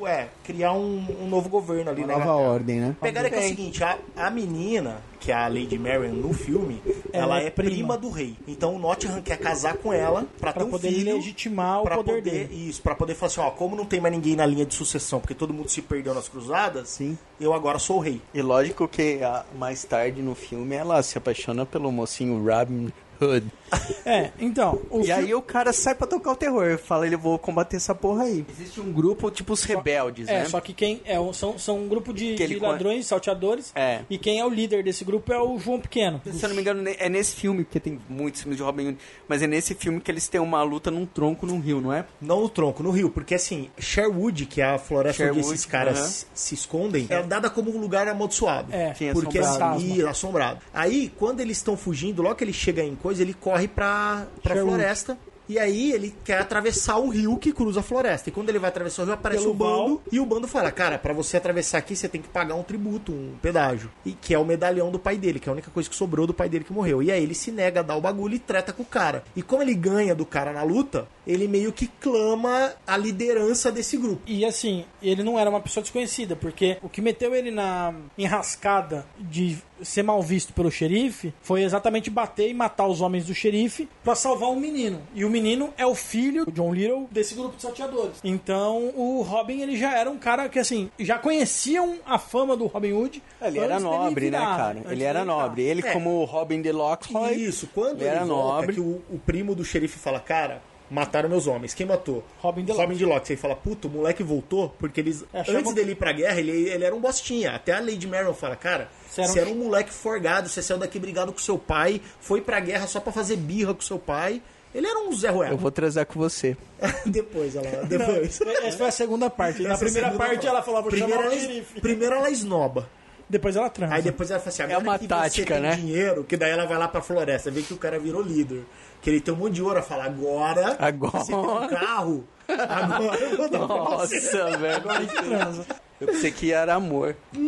S3: É, criar um, um novo governo ali
S4: Uma
S3: na
S4: nova ordem, né?
S3: A pegada é que é o seguinte, a, a menina, que é a Lady Marian no filme, ela,
S2: Ela é
S3: é prima.
S2: prima.
S3: do rei. Então o Nottingham quer casar com ela pra,
S2: Pra
S3: ter um
S2: poder
S3: filho.
S2: legitimar o
S3: pra
S2: poder
S3: poder,
S2: dele.
S3: Isso, pra poder falar assim, ó, como não tem mais ninguém na linha de sucessão, porque todo mundo se perdeu nas cruzadas,
S4: Sim.
S3: eu agora sou o rei.
S5: E lógico que ah, mais tarde no filme ela se apaixona pelo mocinho Robin Hood. (laughs)
S2: É, então, o
S5: E
S2: fi-
S5: aí o cara sai pra tocar o terror. Fala, ele vou combater essa porra aí. Existe um grupo, tipo os rebeldes,
S2: É,
S5: né?
S2: só que quem é um- são, são um grupo de, de ladrões, salteadores,
S5: É.
S2: e quem é o líder desse grupo é o João Pequeno.
S5: Se eu não me engano, é nesse filme, porque tem muitos filmes de Robin Hood, mas é nesse filme que eles têm uma luta num tronco num rio, não é?
S3: Não no tronco, no rio, porque assim, Sherwood, que é a floresta onde
S5: Sherwood,
S3: esses caras
S5: aham.
S3: se- se escondem, é dada como um lugar amaldiçoado.
S2: É,
S3: porque
S5: assombrado.
S3: assim, ih, assombrado. Aí, quando eles estão fugindo, logo que ele chega em coisa, ele corre pra, pra
S2: Sherwood.
S3: floresta. E aí ele quer atravessar o rio que cruza a floresta. E quando ele vai atravessar o rio, aparece
S2: Pelo
S3: o bando.
S2: val.
S3: E o bando fala, cara, pra você atravessar aqui, você tem que pagar um tributo, um pedágio. E que é o medalhão do pai dele, que é a única coisa que sobrou do pai dele que morreu. E aí ele se nega a dar o bagulho e treta com o cara. E como ele ganha do cara na luta, ele meio que clama a liderança desse grupo.
S2: E assim, ele não era uma pessoa desconhecida, porque o que meteu ele na enrascada de ser mal visto pelo xerife foi exatamente bater e matar os homens do xerife pra salvar um menino. E o menino é o filho do John Little desse grupo de salteadores. Então o Robin ele já era um cara que assim, já conheciam a fama do Robin Hood.
S5: Ele era nobre,
S2: virar,
S5: né, cara? Ele era nobre. Ele,
S3: É.
S5: como o Robin de Lockroy,
S3: Isso, quando
S5: ele
S3: ele,
S5: era
S3: volta,
S5: nobre.
S3: que o, o primo do xerife fala, cara, mataram meus homens. Quem matou?
S2: Robin de
S3: Robin de Locke. Você fala, puta, o moleque voltou, porque eles.
S2: É,
S3: Antes dele ir pra guerra, ele, ele era um bostinha. Até a Lady Marion fala, cara,
S2: Você era um
S3: você era um moleque forgado, você saiu daqui brigado com seu pai, foi pra guerra só pra fazer birra com seu pai. Ele era um Zé Ruela.
S5: Eu vou transar com você. (laughs)
S3: depois, ela. Depois.
S2: Essa foi a segunda parte. Na
S3: Essa
S2: primeira
S3: segunda
S2: parte ela falava, vou
S3: primeiro
S2: chamar o
S3: ela,
S2: xerife.
S3: primeiro ela esnoba.
S2: Depois ela transa.
S3: Aí depois ela fala assim, agora
S5: uma
S3: que
S5: tática,
S3: você tem
S5: né?
S3: dinheiro, que daí ela vai lá pra floresta, vê que o cara virou líder. Que ele tem um monte de ouro, ela fala, agora,
S5: Agora.
S3: você tem um carro, agora eu vou dar pra você.
S5: Nossa, velho.
S2: transa.
S5: Eu pensei que era amor. (laughs)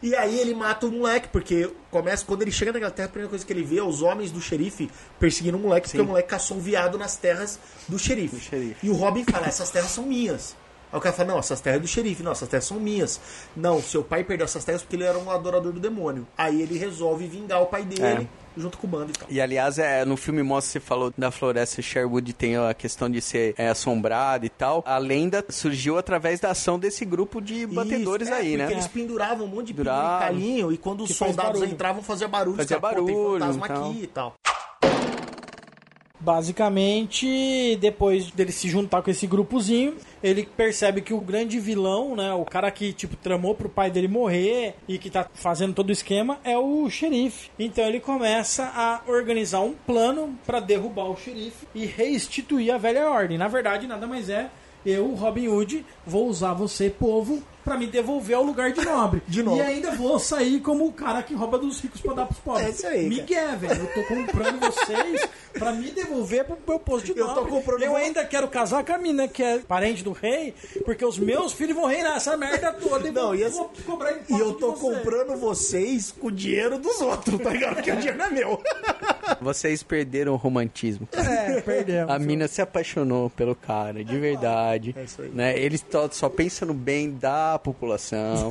S3: E aí ele mata o moleque, porque começa, quando ele chega naquela terra, a primeira coisa que ele vê é os homens do xerife perseguindo o moleque, porque o moleque caçou um viado nas terras do xerife.
S5: xerife.
S3: E o Robin fala, essas terras são minhas. Aí o cara fala, não, essas terras é do xerife, não, essas terras são minhas. Não, seu pai perdeu essas terras porque ele era um adorador do demônio. Aí ele resolve vingar o pai dele, junto com o bando e tal.
S5: E aliás, é, no filme mostra, você falou da floresta Sherwood tem a questão de ser é, assombrada e tal. A lenda surgiu através da ação desse grupo de batedores
S3: Isso, é,
S5: aí,
S3: porque
S5: né?
S3: eles penduravam um monte de
S5: Penduravam.
S3: penduricalhinho e quando os soldados entravam fazia barulho,
S5: Fazia
S3: pô, tem
S5: barulho,
S3: fantasma
S5: então.
S3: aqui e tal.
S2: Basicamente, depois dele se juntar com esse grupozinho, ele percebe que o grande vilão, né, o cara que tipo tramou pro pai dele morrer e que tá fazendo todo o esquema é o xerife. Então ele começa a organizar um plano pra derrubar o xerife e restituir a velha ordem. Na verdade, nada mais é eu, Robin Hood, vou usar você, povo, pra me devolver ao lugar de nobre. (laughs)
S3: De novo.
S2: E ainda vou sair como o cara que rouba dos ricos pra dar pros pobres.
S3: É isso aí,
S2: Miguel, velho. Eu tô comprando vocês pra me devolver pro meu posto de
S3: Eu tô
S2: nobre.
S3: comprando
S2: Eu ainda quero casar com a mina que é parente do rei, porque os meus filhos vão reinar essa merda toda e
S3: Não,
S2: vou,
S3: e assim-
S2: vou cobrar
S3: E eu tô
S2: você.
S3: comprando vocês com o dinheiro dos outros, tá ligado? Porque o dinheiro não é meu. (laughs)
S5: Vocês perderam o romantismo.
S2: É, perdemos.
S5: A mina se apaixonou pelo cara, de verdade.
S3: É isso aí.
S5: Né? Eles só pensam no bem da população,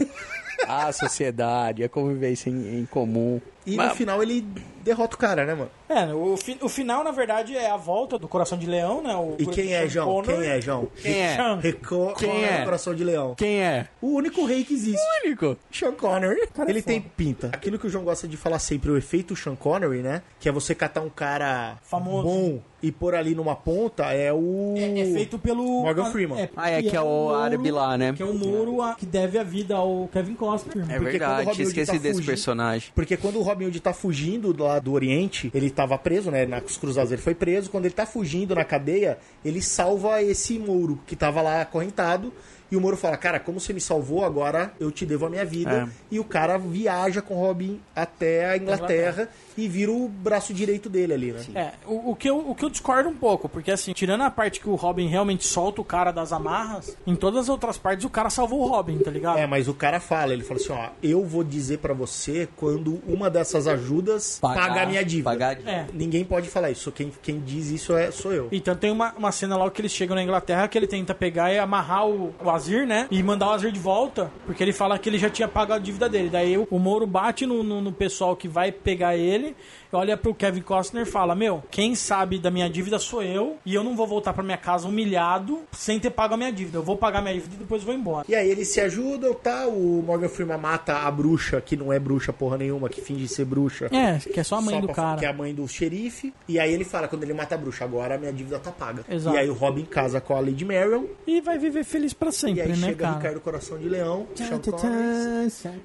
S5: a sociedade, a convivência em, em comum.
S3: E
S5: Mas-
S3: no final ele derrota o cara, né, mano?
S2: É, o, fi- o final, na verdade, é a volta do Coração de Leão, né? O
S3: E quem é, João? Quem é, João?
S5: Quem é?
S2: Sean.
S3: Reco
S5: Quem é?
S3: Coração de Leão.
S5: Quem é?
S3: O único rei que existe.
S5: Único.
S3: Sean Connery.
S2: Cara é
S3: ele tem pinta. Aquilo que o João gosta de falar sempre, o efeito Sean Connery, né? Que é você catar um cara
S2: Famoso.
S3: bom e pôr ali numa ponta, é o...
S2: É, é feito pelo...
S3: Morgan Freeman.
S5: Ah, é que é o árabe lá, né?
S2: Que é o Moro a- que deve a vida ao Kevin Costner.
S5: É
S3: Porque quando o
S5: verdade, esquecido
S3: tá
S5: desse
S3: fugindo-
S5: personagem.
S3: Porque quando o Robin Hood tá fugindo lá do Oriente, ele tava preso, né? Nas cruzadas ele foi preso. Quando ele tá fugindo na cadeia, ele salva esse Mouro que tava lá acorrentado. E o Moro fala, cara, como você me salvou, agora eu te devo a minha vida.
S5: É.
S3: E o cara viaja com o Robin até a Inglaterra e vira o braço direito dele ali, né?
S2: É, o, o que eu, o que eu discordo um pouco, porque assim, tirando a parte que o Robin realmente solta o cara das amarras, em todas as outras partes o cara salvou o Robin, tá ligado?
S3: É, mas o cara fala, ele fala assim, ó, eu vou dizer pra você quando uma dessas ajudas pagar, a minha dívida.
S5: Pagar a dívida.
S2: É.
S3: Ninguém pode falar isso, quem, quem diz isso é, sou eu.
S2: Então tem uma, uma cena lá que eles chegam na Inglaterra que ele tenta pegar e amarrar o, o Azir, né? E mandar o Azir de volta, porque ele fala que ele já tinha pago a dívida dele. Daí o, Moro bate no, no, no pessoal que vai pegar ele, olha pro Kevin Costner e fala: Meu, quem sabe da minha dívida sou eu, e eu não vou voltar pra minha casa humilhado sem ter pago a minha dívida. Eu vou pagar minha dívida e depois vou embora.
S3: E aí eles se ajudam, tá? O Morgan Freeman mata a bruxa, que não é bruxa porra nenhuma, que finge ser bruxa.
S2: É, que é só a mãe
S3: Só
S2: do cara.
S3: Que é a mãe do xerife. E aí ele fala, quando ele mata a bruxa, agora a minha dívida tá paga.
S2: Exato.
S3: E aí o Robin casa com a Lady Marion.
S2: E vai viver feliz pra
S3: E
S2: sempre,
S3: aí
S2: né,
S3: chega
S2: cara?
S3: Ricardo Coração de Leão, Sean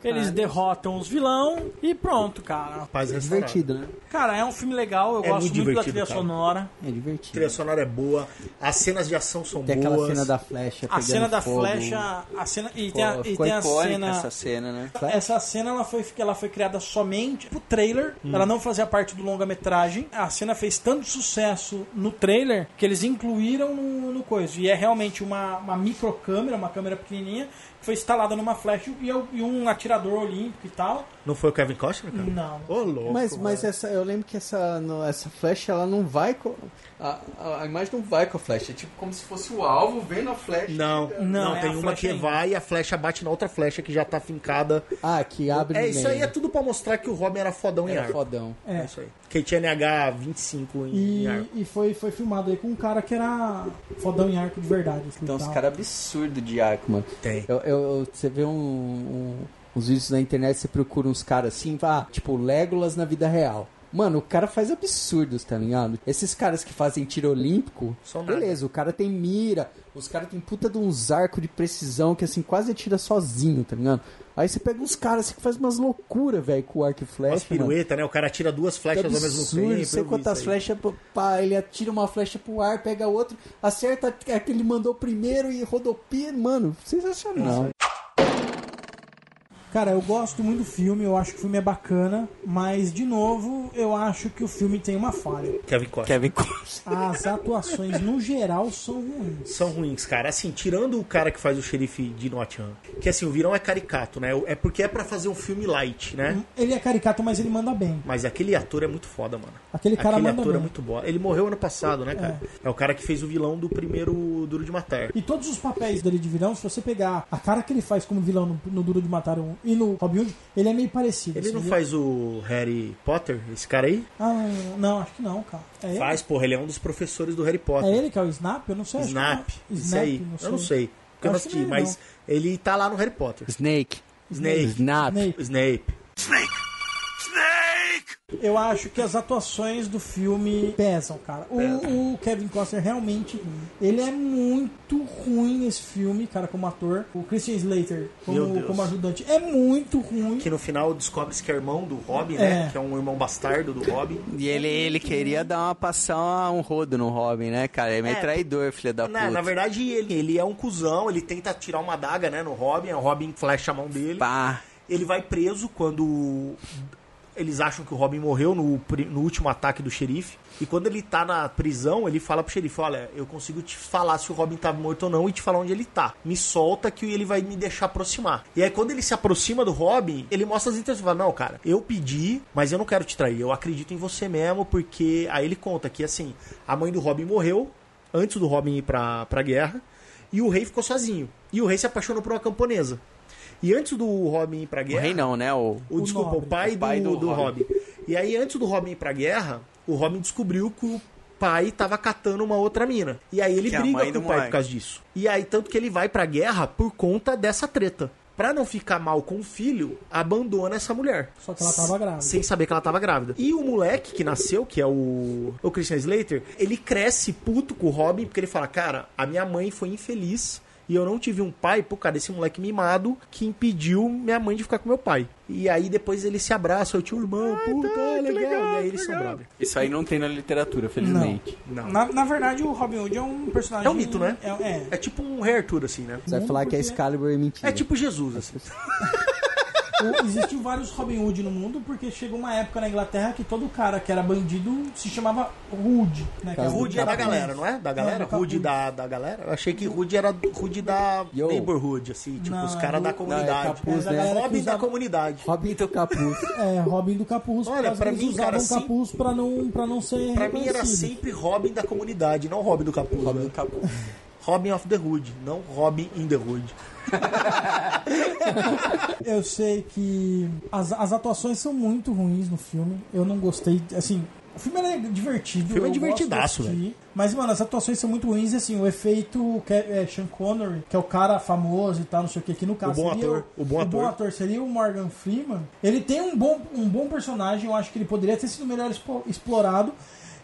S2: Eles derrotam os vilão e pronto, cara.
S3: paz restaurada.
S4: Divertido, né?
S2: Cara, é um filme legal, eu
S3: É
S2: gosto
S3: muito
S2: muito, da trilha
S3: cara.
S2: sonora.
S4: É divertido.
S3: A trilha sonora é boa, as cenas de ação são
S4: Tem
S3: boas.
S4: aquela cena da flecha
S2: A cena da
S4: fogo.
S2: flecha, a cena e tem a,
S5: Pô,
S2: e tem a cena
S5: essa cena, né?
S2: essa cena ela foi, ela foi criada somente pro trailer.
S3: Hum.
S2: Ela não fazia parte do longa-metragem. A cena fez tanto sucesso no trailer que eles incluíram no, no coisa. E é realmente uma, uma microcâmera, uma câmera pequenininha, que foi instalada numa flecha e, eu- e um atirador olímpico e tal.
S3: Não foi o Kevin Costner, cara?
S2: Não.
S3: Ô, louco.
S4: Mas, mas essa, eu lembro que essa, no- essa flecha ela não vai. A, a, a imagem não vai com a flecha. É tipo como se fosse o alvo vendo a flecha.
S3: Não, não,
S2: Não, é
S3: tem
S2: a
S3: uma que
S2: ainda.
S3: vai e a flecha bate na outra flecha que já tá fincada.
S4: Ah, que abre
S3: É, isso
S4: meio.
S3: aí é tudo pra mostrar que o Robin era fodão em
S4: Era
S3: arma.
S4: fodão.
S3: É isso aí. Que tinha NH 25 em,
S2: E,
S3: em arma.
S2: e foi, foi filmado aí com um cara que era fodão em arco de verdade. assim,
S4: Então, os caras absurdos de arco, mano.
S3: Tem.
S4: Eu, eu- eu- você vê um, um- uns vídeos na internet, você procura uns caras assim, ah, tipo Legolas na vida real. Mano, o cara faz absurdos, tá ligado? Esses caras que fazem tiro olímpico,
S3: São nada.
S4: beleza, o cara tem mira, os caras tem puta de uns arcos de precisão que assim quase atira sozinho, tá ligado? Aí você pega uns caras assim, que faz umas loucuras, velho, com arco e
S3: Umas
S4: flecha. mano.
S3: pirueta, né? O cara tira duas flechas ao mesmo
S4: absurdo,
S3: tempo.
S4: sei
S3: eu vi
S4: quantas flechas, pá, ele atira uma flecha pro ar, pega outra, acerta a que ele mandou primeiro e rodopia, mano, sensacional.
S2: Cara, eu gosto muito do filme, eu acho que o filme é bacana, mas, de novo, eu acho que o filme tem uma falha.
S3: Kevin Costner.
S5: Kevin Costner.
S2: As atuações, no geral, são ruins.
S3: São ruins, cara. Assim, tirando o cara que faz o xerife de Nottingham, que assim, o virão é caricato, né? É porque é pra fazer um filme light, né?
S2: Ele é caricato, mas ele manda bem.
S3: Mas aquele ator é muito foda, mano.
S2: Aquele cara
S3: aquele
S2: manda
S3: ator é
S2: bem.
S3: muito bom. Ele morreu ano passado, né, cara? É. o cara que fez o vilão do primeiro Duro de Matar.
S2: E todos os papéis dele de vilão, se você pegar a cara que ele faz como vilão no, no Duro de Matar um, e no Robin Hood, ele é meio parecido.
S3: Ele
S2: assim,
S3: não faz o Harry Potter, esse cara aí?
S2: Ah, não, acho que não, cara. É
S3: Faz, porra, ele é um dos professores do Harry
S2: ele?
S3: Potter.
S2: É ele que é o Snap? Eu não sei. que
S3: Snap,
S2: não.
S3: isso
S2: Snap,
S3: aí. Eu não sei. Porque eu não assisti,
S2: não é,
S3: mas ele tá lá no Harry Potter.
S5: Snake.
S3: Snake.
S5: Snap.
S2: Snape.
S3: Snape.
S2: Eu acho que as atuações do filme pesam, cara. O, o Kevin Costner realmente, ele é muito ruim nesse filme, cara, como ator. O Christian Slater como, como ajudante é muito ruim.
S3: Que no final descobre-se que é irmão do Robin, né?
S2: É.
S3: Que é um irmão bastardo do Robin.
S5: E ele, ele queria dar uma passar um rodo no Robin, né, cara? Ele é meio
S3: É.
S5: traidor, filho da
S3: Na,
S5: puta.
S3: na verdade, ele, ele é um cuzão, ele tenta tirar uma daga, né, no Robin, o Robin flecha a mão dele.
S5: Pá.
S3: Ele vai preso quando eles acham que o Robin morreu no, no último ataque do xerife. E quando ele tá na prisão, ele fala pro xerife: Olha, eu consigo te falar se o Robin tá morto ou não e te falar onde ele tá. Me solta que ele vai me deixar aproximar. E aí, quando ele se aproxima do Robin, ele mostra as intenções. Fala: Não, cara, eu pedi, mas eu não quero te trair. Eu acredito em você mesmo, porque. Aí ele conta que, assim, a mãe do Robin morreu antes do Robin ir pra, pra guerra. E o rei ficou sozinho. E o rei se apaixonou por uma camponesa. E antes do Robin ir pra
S5: O
S3: guerra.
S5: rei não, né? O...
S3: O,
S2: O
S3: desculpa,
S2: nobre.
S3: o pai,
S5: O pai
S3: do,
S5: do
S3: do
S5: Robin.
S3: Robin. E aí, antes do Robin ir pra guerra, o Robin descobriu que o pai tava catando uma outra mina. E aí ele
S5: Que é
S3: briga com o pai por causa disso. E aí, tanto que ele vai pra guerra por conta dessa treta. Pra não ficar mal com o filho, abandona essa mulher.
S2: Só que ela tava grávida.
S3: Sem saber que ela tava grávida. E o moleque que nasceu, que é o, o Christian Slater, ele cresce puto com o Robin, porque ele fala: Cara, a minha mãe foi infeliz e eu não tive um pai por causa desse moleque mimado que impediu minha mãe de ficar com meu pai. E aí depois ele se abraça, eu tinha um irmão, puta, legal. E aí eles são bravos.
S5: Isso aí não tem na literatura, felizmente.
S3: Não.
S2: Na, na verdade, o Robin Hood é um personagem.
S3: É um mito, né?
S2: É, é.
S3: É tipo um Rei Arthur, assim, né?
S4: Você vai falar que é Excalibur e mentira.
S3: É tipo Jesus, assim. (laughs)
S2: Existiu vários Robin Hood no mundo porque chegou uma época na Inglaterra que todo cara que era bandido se chamava Hood. Né? Que era
S3: Rude é da galera, não é? Da galera?
S2: É,
S3: Rude
S2: capuz.
S3: da, da galera? Eu achei que Rude era Rude da
S4: Yo.
S3: neighborhood, assim, tipo,
S2: Não,
S3: os caras da
S4: Não, é
S3: comunidade.
S4: capuz,
S2: É, da
S4: né?
S2: galera
S3: Robin da comunidade.
S4: Robin do capuz.
S2: É, Robin do capuz.
S3: Olha, pra mim, cara, assim-
S2: capuz pra não, pra não ser
S3: Pra mim era sempre Robin da comunidade, não Robin do capuz.
S5: Robin
S3: né?
S5: do capuz.
S3: Robin of the Hood, não Robin in the Hood. (laughs)
S2: Eu sei que as, as atuações são muito ruins no filme. Eu não gostei. Assim, o filme é divertido.
S3: O filme é divertidaço,
S2: assistir, Mas, mano, as atuações são muito ruins. e, Assim, o efeito que é, é Sean Connery, que é o cara famoso e tal, não sei o que, que no caso
S3: bom
S2: seria
S3: ator, o bom ator.
S2: seria o Morgan Freeman. Ele tem um bom, um bom personagem. Eu acho que ele poderia ter sido melhor explorado.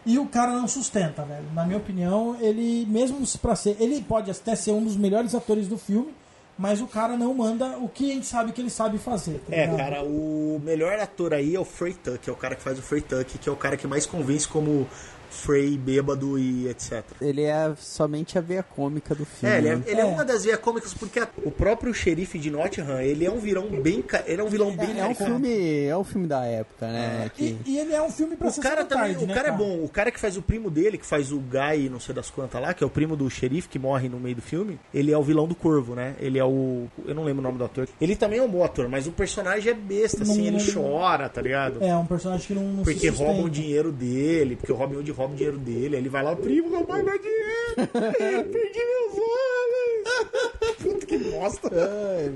S2: E o cara não sustenta, velho. Na minha opinião, ele, mesmo pra ser. Ele pode até ser um dos melhores atores do filme, mas o cara não manda o que a gente sabe que ele sabe fazer. tá
S3: É, cara, o melhor ator aí é o Frey Tuck, é o cara que faz o Frey Tuck, que é o cara que mais convence como Frey, bêbado e etc.
S4: Ele é somente a veia cômica do filme.
S3: É, ele é,
S4: né?
S3: ele é
S2: É.
S3: uma das veias cômicas, porque a- o próprio xerife de Nottingham, ele é um vilão bem. Ele é um vilão bem
S4: É um
S3: caricato.
S4: filme, é um filme da época, né? que...
S2: E, e ele é um filme pra
S3: O
S2: ser
S3: cara também,
S2: tarde,
S3: o
S2: né,
S3: cara é bom. O cara que faz o primo dele, que faz o Guy, não sei das quantas lá, que é o primo do xerife que morre no meio do filme, ele é o vilão do Corvo, né? Ele é o. Eu não lembro o nome do ator. Ele também é um bom ator, mas o personagem é besta, assim,
S2: Não-
S3: ele
S2: não-
S3: chora, tá ligado?
S2: É, um personagem que não, não se
S3: Porque roubam o dinheiro dele, porque o Robin Hood rouba o dinheiro dele. Aí ele vai lá, primo, roubar meu dinheiro. Perdi meus olhos. Puta que bosta.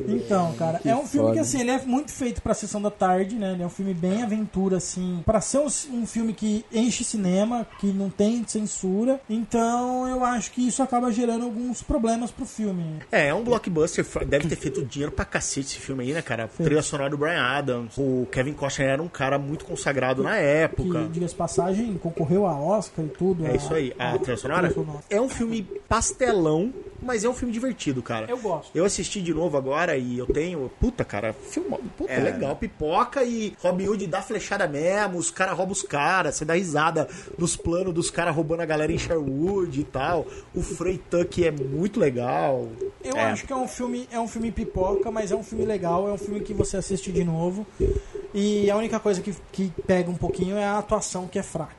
S2: Então, cara,
S4: Que
S2: é um filme
S4: foda.
S2: que assim, ele é muito feito pra sessão da tarde, né? Ele é um filme bem aventura, assim, Pra ser um, um filme que enche cinema, que não tem censura. Então, eu acho que isso acaba gerando alguns problemas pro filme.
S3: É, é um blockbuster, deve ter feito dinheiro pra cacete esse filme aí, né, cara? Trilha sonora do Brian Adams. O Kevin Costner era um cara muito consagrado na época.
S2: Que, diga-se de passagem, concorreu a Oscar e tudo.
S3: É isso aí, a sonora.
S2: trilha sonora.
S3: É um filme pastelão, mas é um filme divertido, cara.
S2: Eu gosto.
S3: Eu assisti de novo agora e eu tenho. Puta, cara, filme. Puta,
S8: É.
S3: legal. Pipoca e Robin Hood dá flechada mesmo, os caras roubam os caras, você dá risada nos planos dos caras roubando a galera em Sherwood e tal. O Frey Tuck é muito legal.
S2: Eu
S8: É.
S2: acho que é um filme, é um filme pipoca, mas é um filme legal, é um filme que você assiste de novo. E a única coisa que, que pega um pouquinho é a atuação que é fraca.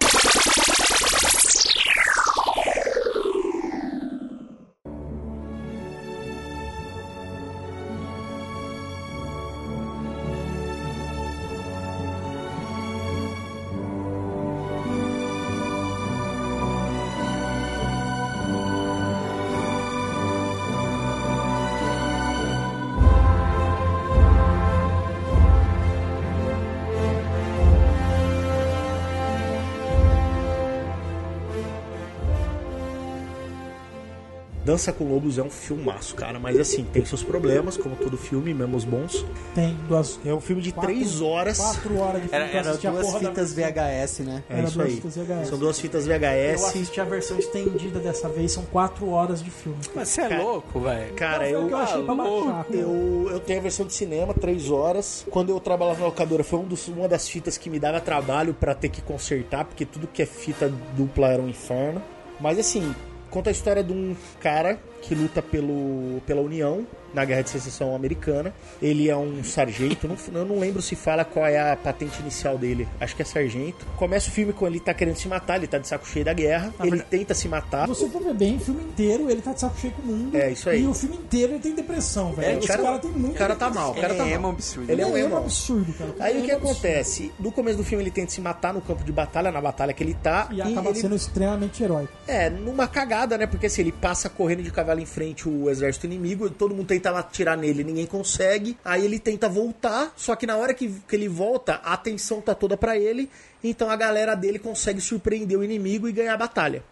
S3: Dança com Lobos é um filmaço, cara, mas assim, tem seus problemas, como todo filme, mesmo os bons.
S2: Tem duas.
S3: É um filme de
S2: quatro-
S3: três horas.
S2: Quatro horas de filme.
S8: Era,
S2: eu
S8: era duas
S4: Fitas. VHS, né?
S3: É
S2: Era
S3: isso
S2: duas
S3: aí.
S2: fitas VHS.
S3: São duas fitas
S2: Eu
S3: VHS.
S2: assisti a versão estendida dessa vez, são quatro horas de filme.
S8: Mas você é
S3: Cara-
S8: louco, velho.
S3: Cara,
S2: o
S3: eu,
S2: eu achei pra baixar.
S3: eu, eu tenho a versão de cinema, três horas. Quando eu trabalhava na locadora, foi um dos- uma das fitas que me dava trabalho pra ter que consertar, porque tudo que é fita dupla era um inferno. Mas assim, conta a história de um cara que luta pelo, pela União na Guerra de Secessão Americana. Ele é um sargento, não, eu não lembro se fala qual é a patente inicial dele. Acho que é sargento. Começa o filme com ele tá querendo se matar, ele tá de saco cheio da guerra. ele tenta se matar.
S2: Se você for ver bem, o filme inteiro ele tá de saco cheio com o mundo.
S3: É, isso aí.
S2: E o filme inteiro ele tem depressão, velho.
S3: É,
S2: Esse
S3: cara-
S2: cara, tem muito.
S3: o cara tá mal, o cara tá
S8: é
S3: mal.
S8: um absurdo.
S3: Ele é um emo.
S2: absurdo, cara.
S3: Aí o que
S2: é um absurdo.
S3: acontece? No começo do filme ele tenta se matar no campo de batalha, na batalha que ele tá.
S2: E acaba
S3: ele,
S2: sendo extremamente heróico.
S3: É, numa cagada, né? Porque assim, ele passa correndo de cavalo em frente o exército inimigo, todo mundo tenta atirar nele, ninguém consegue. Aí ele tenta voltar, só que na hora que, que ele volta, a atenção tá toda pra ele, então a galera dele consegue surpreender o inimigo e ganhar a batalha.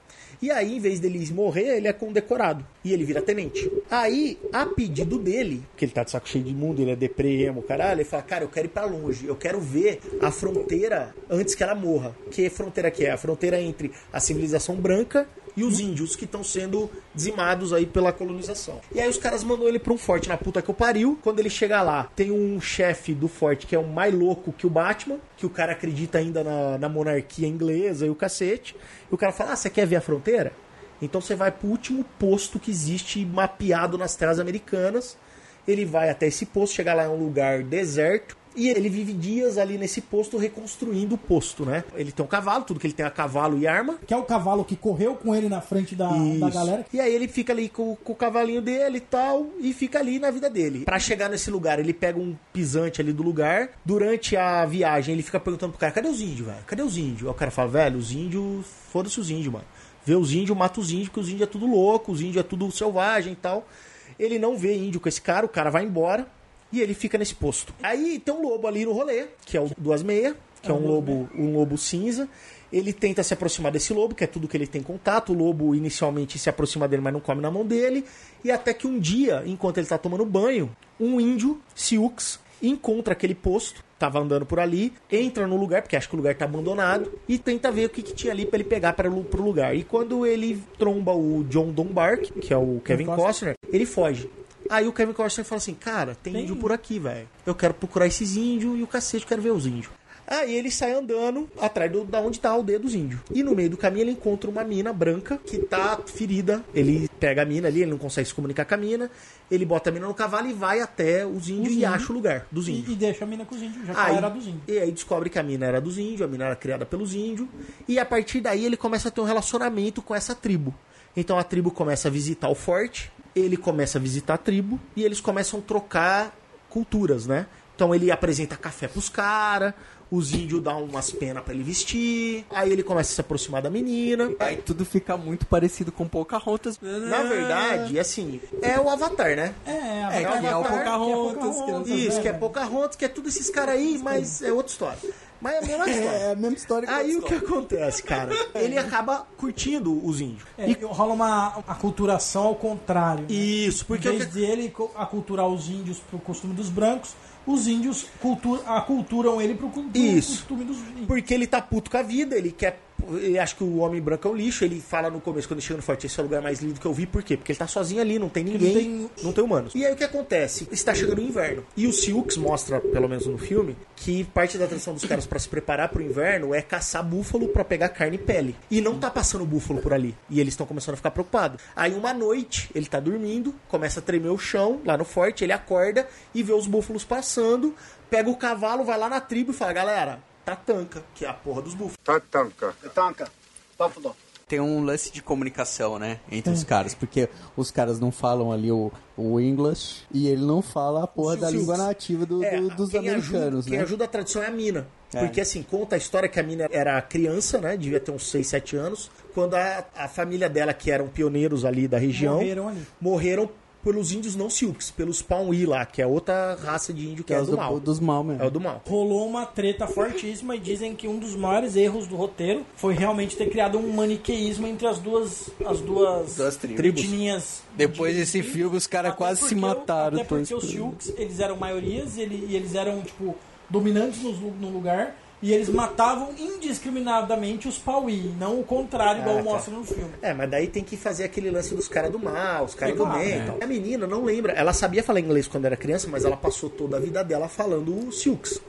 S3: E aí, em vez dele morrer, ele é condecorado. E ele vira tenente. Aí, a pedido dele, que ele tá de saco cheio de mundo, ele é deprê, emo, caralho, ele fala, cara, eu quero ir pra longe. Eu quero ver a fronteira antes que ela morra. Que fronteira que é? A fronteira entre a civilização branca e os índios que estão sendo dizimados aí pela colonização. E aí os caras mandam ele pra um forte na puta que eu pariu. Quando ele chega lá, tem um chefe do forte que é o mais louco que o Batman, que o cara acredita ainda na, na monarquia inglesa e o cacete. E o cara fala: Ah, você quer ver a fronteira? Então você vai pro último posto que existe mapeado nas terras americanas. Ele vai até esse posto, chegar lá em um lugar deserto. E ele vive dias ali nesse posto reconstruindo o posto, né? Ele tem um cavalo, tudo que ele tem é cavalo e arma.
S2: Que é o cavalo que correu com ele na frente da, da galera.
S3: E aí ele fica ali com, com o cavalinho dele e tal, e fica ali na vida dele. Pra chegar nesse lugar, ele pega um pisante ali do lugar. Durante a viagem, ele fica perguntando pro cara: cadê os índios, velho? Cadê os índios? Aí o cara fala: velho, os índios, foda-se os índios, mano. Vê os índios, mata os índios, porque os índios é tudo louco, os índios é tudo selvagem e tal. Ele não vê índio com esse cara, o cara vai embora. E ele fica nesse posto. Aí tem um lobo ali no rolê, que é o Duas Meia, que é um lobo, um lobo cinza. Ele tenta se aproximar desse lobo, que é tudo que ele tem contato. O lobo inicialmente se aproxima dele, mas não come na mão dele. E até que um dia, enquanto ele tá tomando banho, um índio, Siux, encontra aquele posto, tava andando por ali, entra no lugar, porque acha que o lugar tá abandonado, e tenta ver o que, que tinha ali pra ele pegar para pro lugar. E quando ele tromba o John Dombark, que é o Kevin.
S2: Costner,
S3: ele foge. Aí o Kevin Costner fala assim, cara, tem,
S2: Tem.
S3: índio por aqui, velho. Eu quero procurar esses índios e o cacete, eu quero ver os índios. Aí ele sai andando atrás do, da onde tá a aldeia dos índios. E no meio do caminho ele encontra uma mina branca que tá ferida. Ele pega a mina ali, ele não consegue se comunicar com a mina. Ele bota a mina no cavalo e vai até os índios
S2: Os
S3: e
S2: índios.
S3: acha o lugar dos índios.
S2: E, e deixa a mina com os índios, já que
S3: Aí,
S2: era dos índios.
S3: E aí descobre que a mina era dos índios, a mina era criada pelos índios. E a partir daí ele começa a ter um relacionamento com essa tribo. Então a tribo começa a visitar o forte, ele começa a visitar a tribo e eles começam a trocar culturas, né? Então ele apresenta café pros caras, os índios dão umas penas pra ele vestir, aí ele começa a se aproximar da menina.
S4: Aí tudo fica muito parecido com Pocahontas.
S3: Na verdade, assim, é o Avatar, né?
S2: É,
S4: É, que é o
S2: Avatar,
S4: Pocahontas, que não
S2: Pocahontas,
S3: Isso, que é
S2: né?
S3: Pocahontas, que é tudo esses caras aí, mas é outra história. Mas é a mesma (laughs) história.
S4: É a mesma história que
S3: Aí o que acontece, cara? (laughs) Ele acaba curtindo os índios.
S2: É, e rola uma aculturação ao contrário. né?
S3: Isso, porque
S2: em
S3: o
S2: vez de ele aculturar os índios pro costume dos brancos, os índios cultu- aculturam ele pro, pro
S3: Isso.
S2: costume dos índios.
S3: Porque ele tá puto com a vida, ele quer. Ele acha que o homem branco é um lixo. Ele fala no começo, quando ele chega no forte, esse é o lugar mais lindo que eu vi. Por quê? Porque ele tá sozinho ali, não tem ninguém,
S2: tem-
S3: não tem humanos. E aí o que acontece? Está chegando o inverno. E o Silks mostra, pelo menos no filme, que parte da tradição dos caras pra se preparar pro inverno é caçar búfalo pra pegar carne e pele. E não tá passando búfalo por ali. E eles estão começando a ficar preocupados. Aí uma noite, ele tá dormindo, começa a tremer o chão lá no forte, ele acorda e vê os búfalos passando, pega o cavalo, vai lá na tribo e fala: galera, tanca, que é a porra dos búfalos.
S7: Tatanka.
S1: Tanka. Buffalo.
S8: Tem um lance de comunicação, né? Entre os caras.
S4: Porque os caras não falam ali o, o English e ele não fala a porra da língua nativa do-
S3: É,
S4: do- dos
S3: quem
S4: americanos,
S3: ajuda, Quem
S4: né?
S3: ajuda a tradição é a mina.
S4: É.
S3: Porque assim, conta a história que a mina era criança, né? Devia ter uns 6, 7 anos. Quando a, a família dela, que eram pioneiros ali da região,
S2: Morreram ali.
S3: morreram pelos índios não Silks, pelos Pauí lá, que é outra raça de índio que
S4: Que
S3: é,
S4: é os
S3: do, mal.
S4: dos mal mesmo.
S3: É o do mal.
S2: Rolou uma treta fortíssima e dizem que um dos maiores erros do roteiro foi realmente ter criado um maniqueísmo entre as duas as duas,
S8: Duas tribos.
S2: etnias.
S8: Depois
S2: de-
S8: desse filme, os caras quase se
S4: mataram,
S2: Até porque os Silks, eles eram maiorias e, ele- e eles eram, tipo, dominantes no, no lugar. E eles matavam indiscriminadamente os Pauí, não o contrário, igual
S3: Ah, tá.
S2: mostra no filme.
S3: É, mas daí tem que fazer aquele lance dos caras do mal, os caras
S2: É
S3: do
S2: claro,
S3: bem
S2: é.
S3: e tal. A menina não lembra. Ela sabia falar inglês quando era criança, mas ela passou toda a vida dela falando o Silks.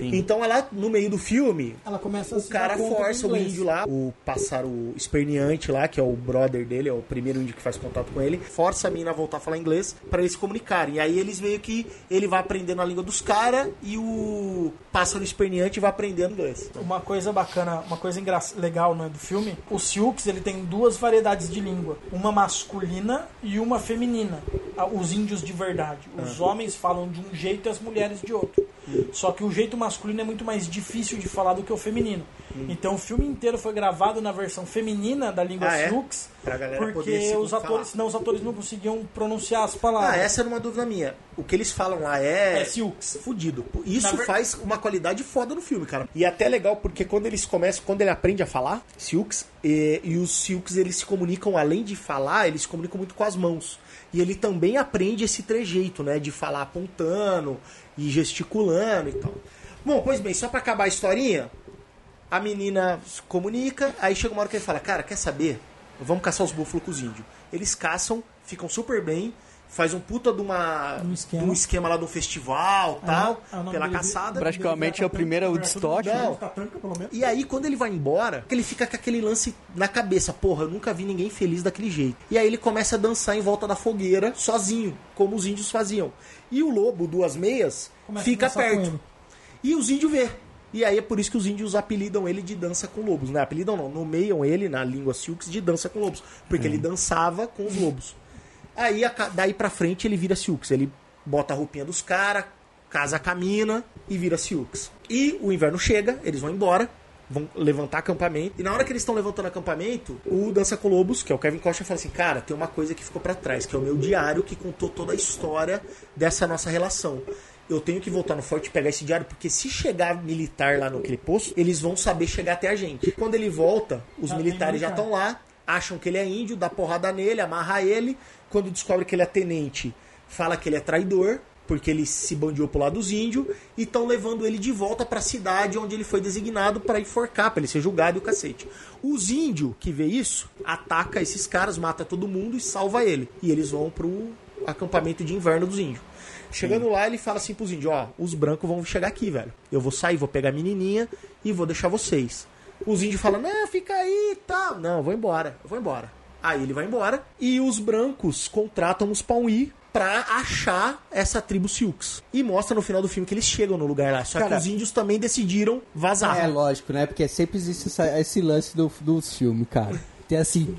S3: Então ela, no meio do filme,
S2: Ela começa a
S3: o cara força o índio lá, o pássaro esperneante lá, que é o brother dele, é o primeiro índio que faz contato com ele, força a mina a voltar a falar inglês pra eles se comunicarem. E aí eles meio que ele vai aprendendo a língua dos caras e o pássaro esperneante vai aprendendo inglês.
S2: Uma coisa bacana, uma coisa engra... legal né, do filme, o Sioux ele tem duas variedades de língua, uma masculina e uma feminina. Ah, Os índios de verdade. Os homens falam de um jeito e as mulheres de outro. Só que o jeito masculino é muito mais difícil de falar do que o feminino. Então o filme inteiro foi gravado na versão feminina da língua
S3: Ah, é?
S2: Porque os
S3: falar.
S2: atores, senão os atores não conseguiam pronunciar as palavras.
S3: Ah, essa era uma dúvida minha. O que eles falam lá é.
S2: É Sioux.
S3: Fudido. Isso
S2: ver-
S3: faz uma qualidade foda no filme, cara. E é até legal porque quando eles começam, quando ele aprende a falar, Silks, e, e os Silks eles se comunicam, além de falar, eles se comunicam muito com as mãos. E ele também aprende esse trejeito, né? De falar apontando e gesticulando e tal. Bom, pois bem, só pra acabar a historinha, a menina se comunica, aí chega uma hora que ele fala, cara, quer saber? Vamos caçar os búfalos com os índios. Eles caçam, ficam super bem, faz um puta de, uma,
S2: Um esquema.
S3: de um esquema lá do festival tal,
S2: Ah, o nome
S3: pela
S2: dele-
S3: caçada.
S8: Praticamente é o primeiro Woodstock.
S3: Não.
S2: Menos.
S3: E aí, quando ele vai embora, ele fica com aquele lance na cabeça. Porra, eu nunca vi ninguém feliz daquele jeito. E aí ele começa a dançar em volta da fogueira, sozinho, como os índios faziam. E o lobo, duas meias,
S2: Começa
S3: fica perto. E os índios vê. E aí é por isso que os índios apelidam ele de dança com lobos, né? Apelidam não, nomeiam ele na língua Silks de dança com lobos. Porque ele dançava com os lobos. Aí, daí pra frente, ele vira Silks. Ele bota a roupinha dos caras, casa com a mina e vira Silks. E o inverno chega, eles vão embora, vão levantar acampamento. E na hora que eles estão levantando acampamento, o Dança com Lobos, que é o Kevin Costner, fala assim: Cara, tem uma coisa que ficou pra trás, que é o meu diário que contou toda a história dessa nossa relação. Eu tenho que voltar no forte e pegar esse diário, porque se chegar militar lá naquele posto, eles vão saber chegar até a gente. Quando ele volta, os
S2: Já tem
S3: militares já estão lá, acham que ele é índio, dá porrada nele, amarra ele. Quando descobre que ele é tenente, fala que ele é traidor, porque ele se bandiou pro lado dos índios, e estão levando ele de volta pra cidade onde ele foi designado para enforcar, pra ele ser julgado e o cacete. Os índios que vê isso, ataca esses caras, mata todo mundo e salva ele. E eles vão pro acampamento de inverno dos índios. Chegando lá, ele fala assim pros índios, ó, os brancos vão chegar aqui, velho. Eu vou sair, vou pegar a menininha e vou deixar vocês. Os índios falam, não, fica aí e tal. Não, vou embora, eu vou embora. Aí ele vai embora e os brancos contratam os Pauí pra achar essa tribo Silks. E mostra no final do filme que eles chegam no lugar lá. Só
S4: Cara,
S3: que os índios também decidiram vazar.
S4: É lógico, né? Porque sempre existe essa- esse lance do, dos filmes, cara. Tem assim,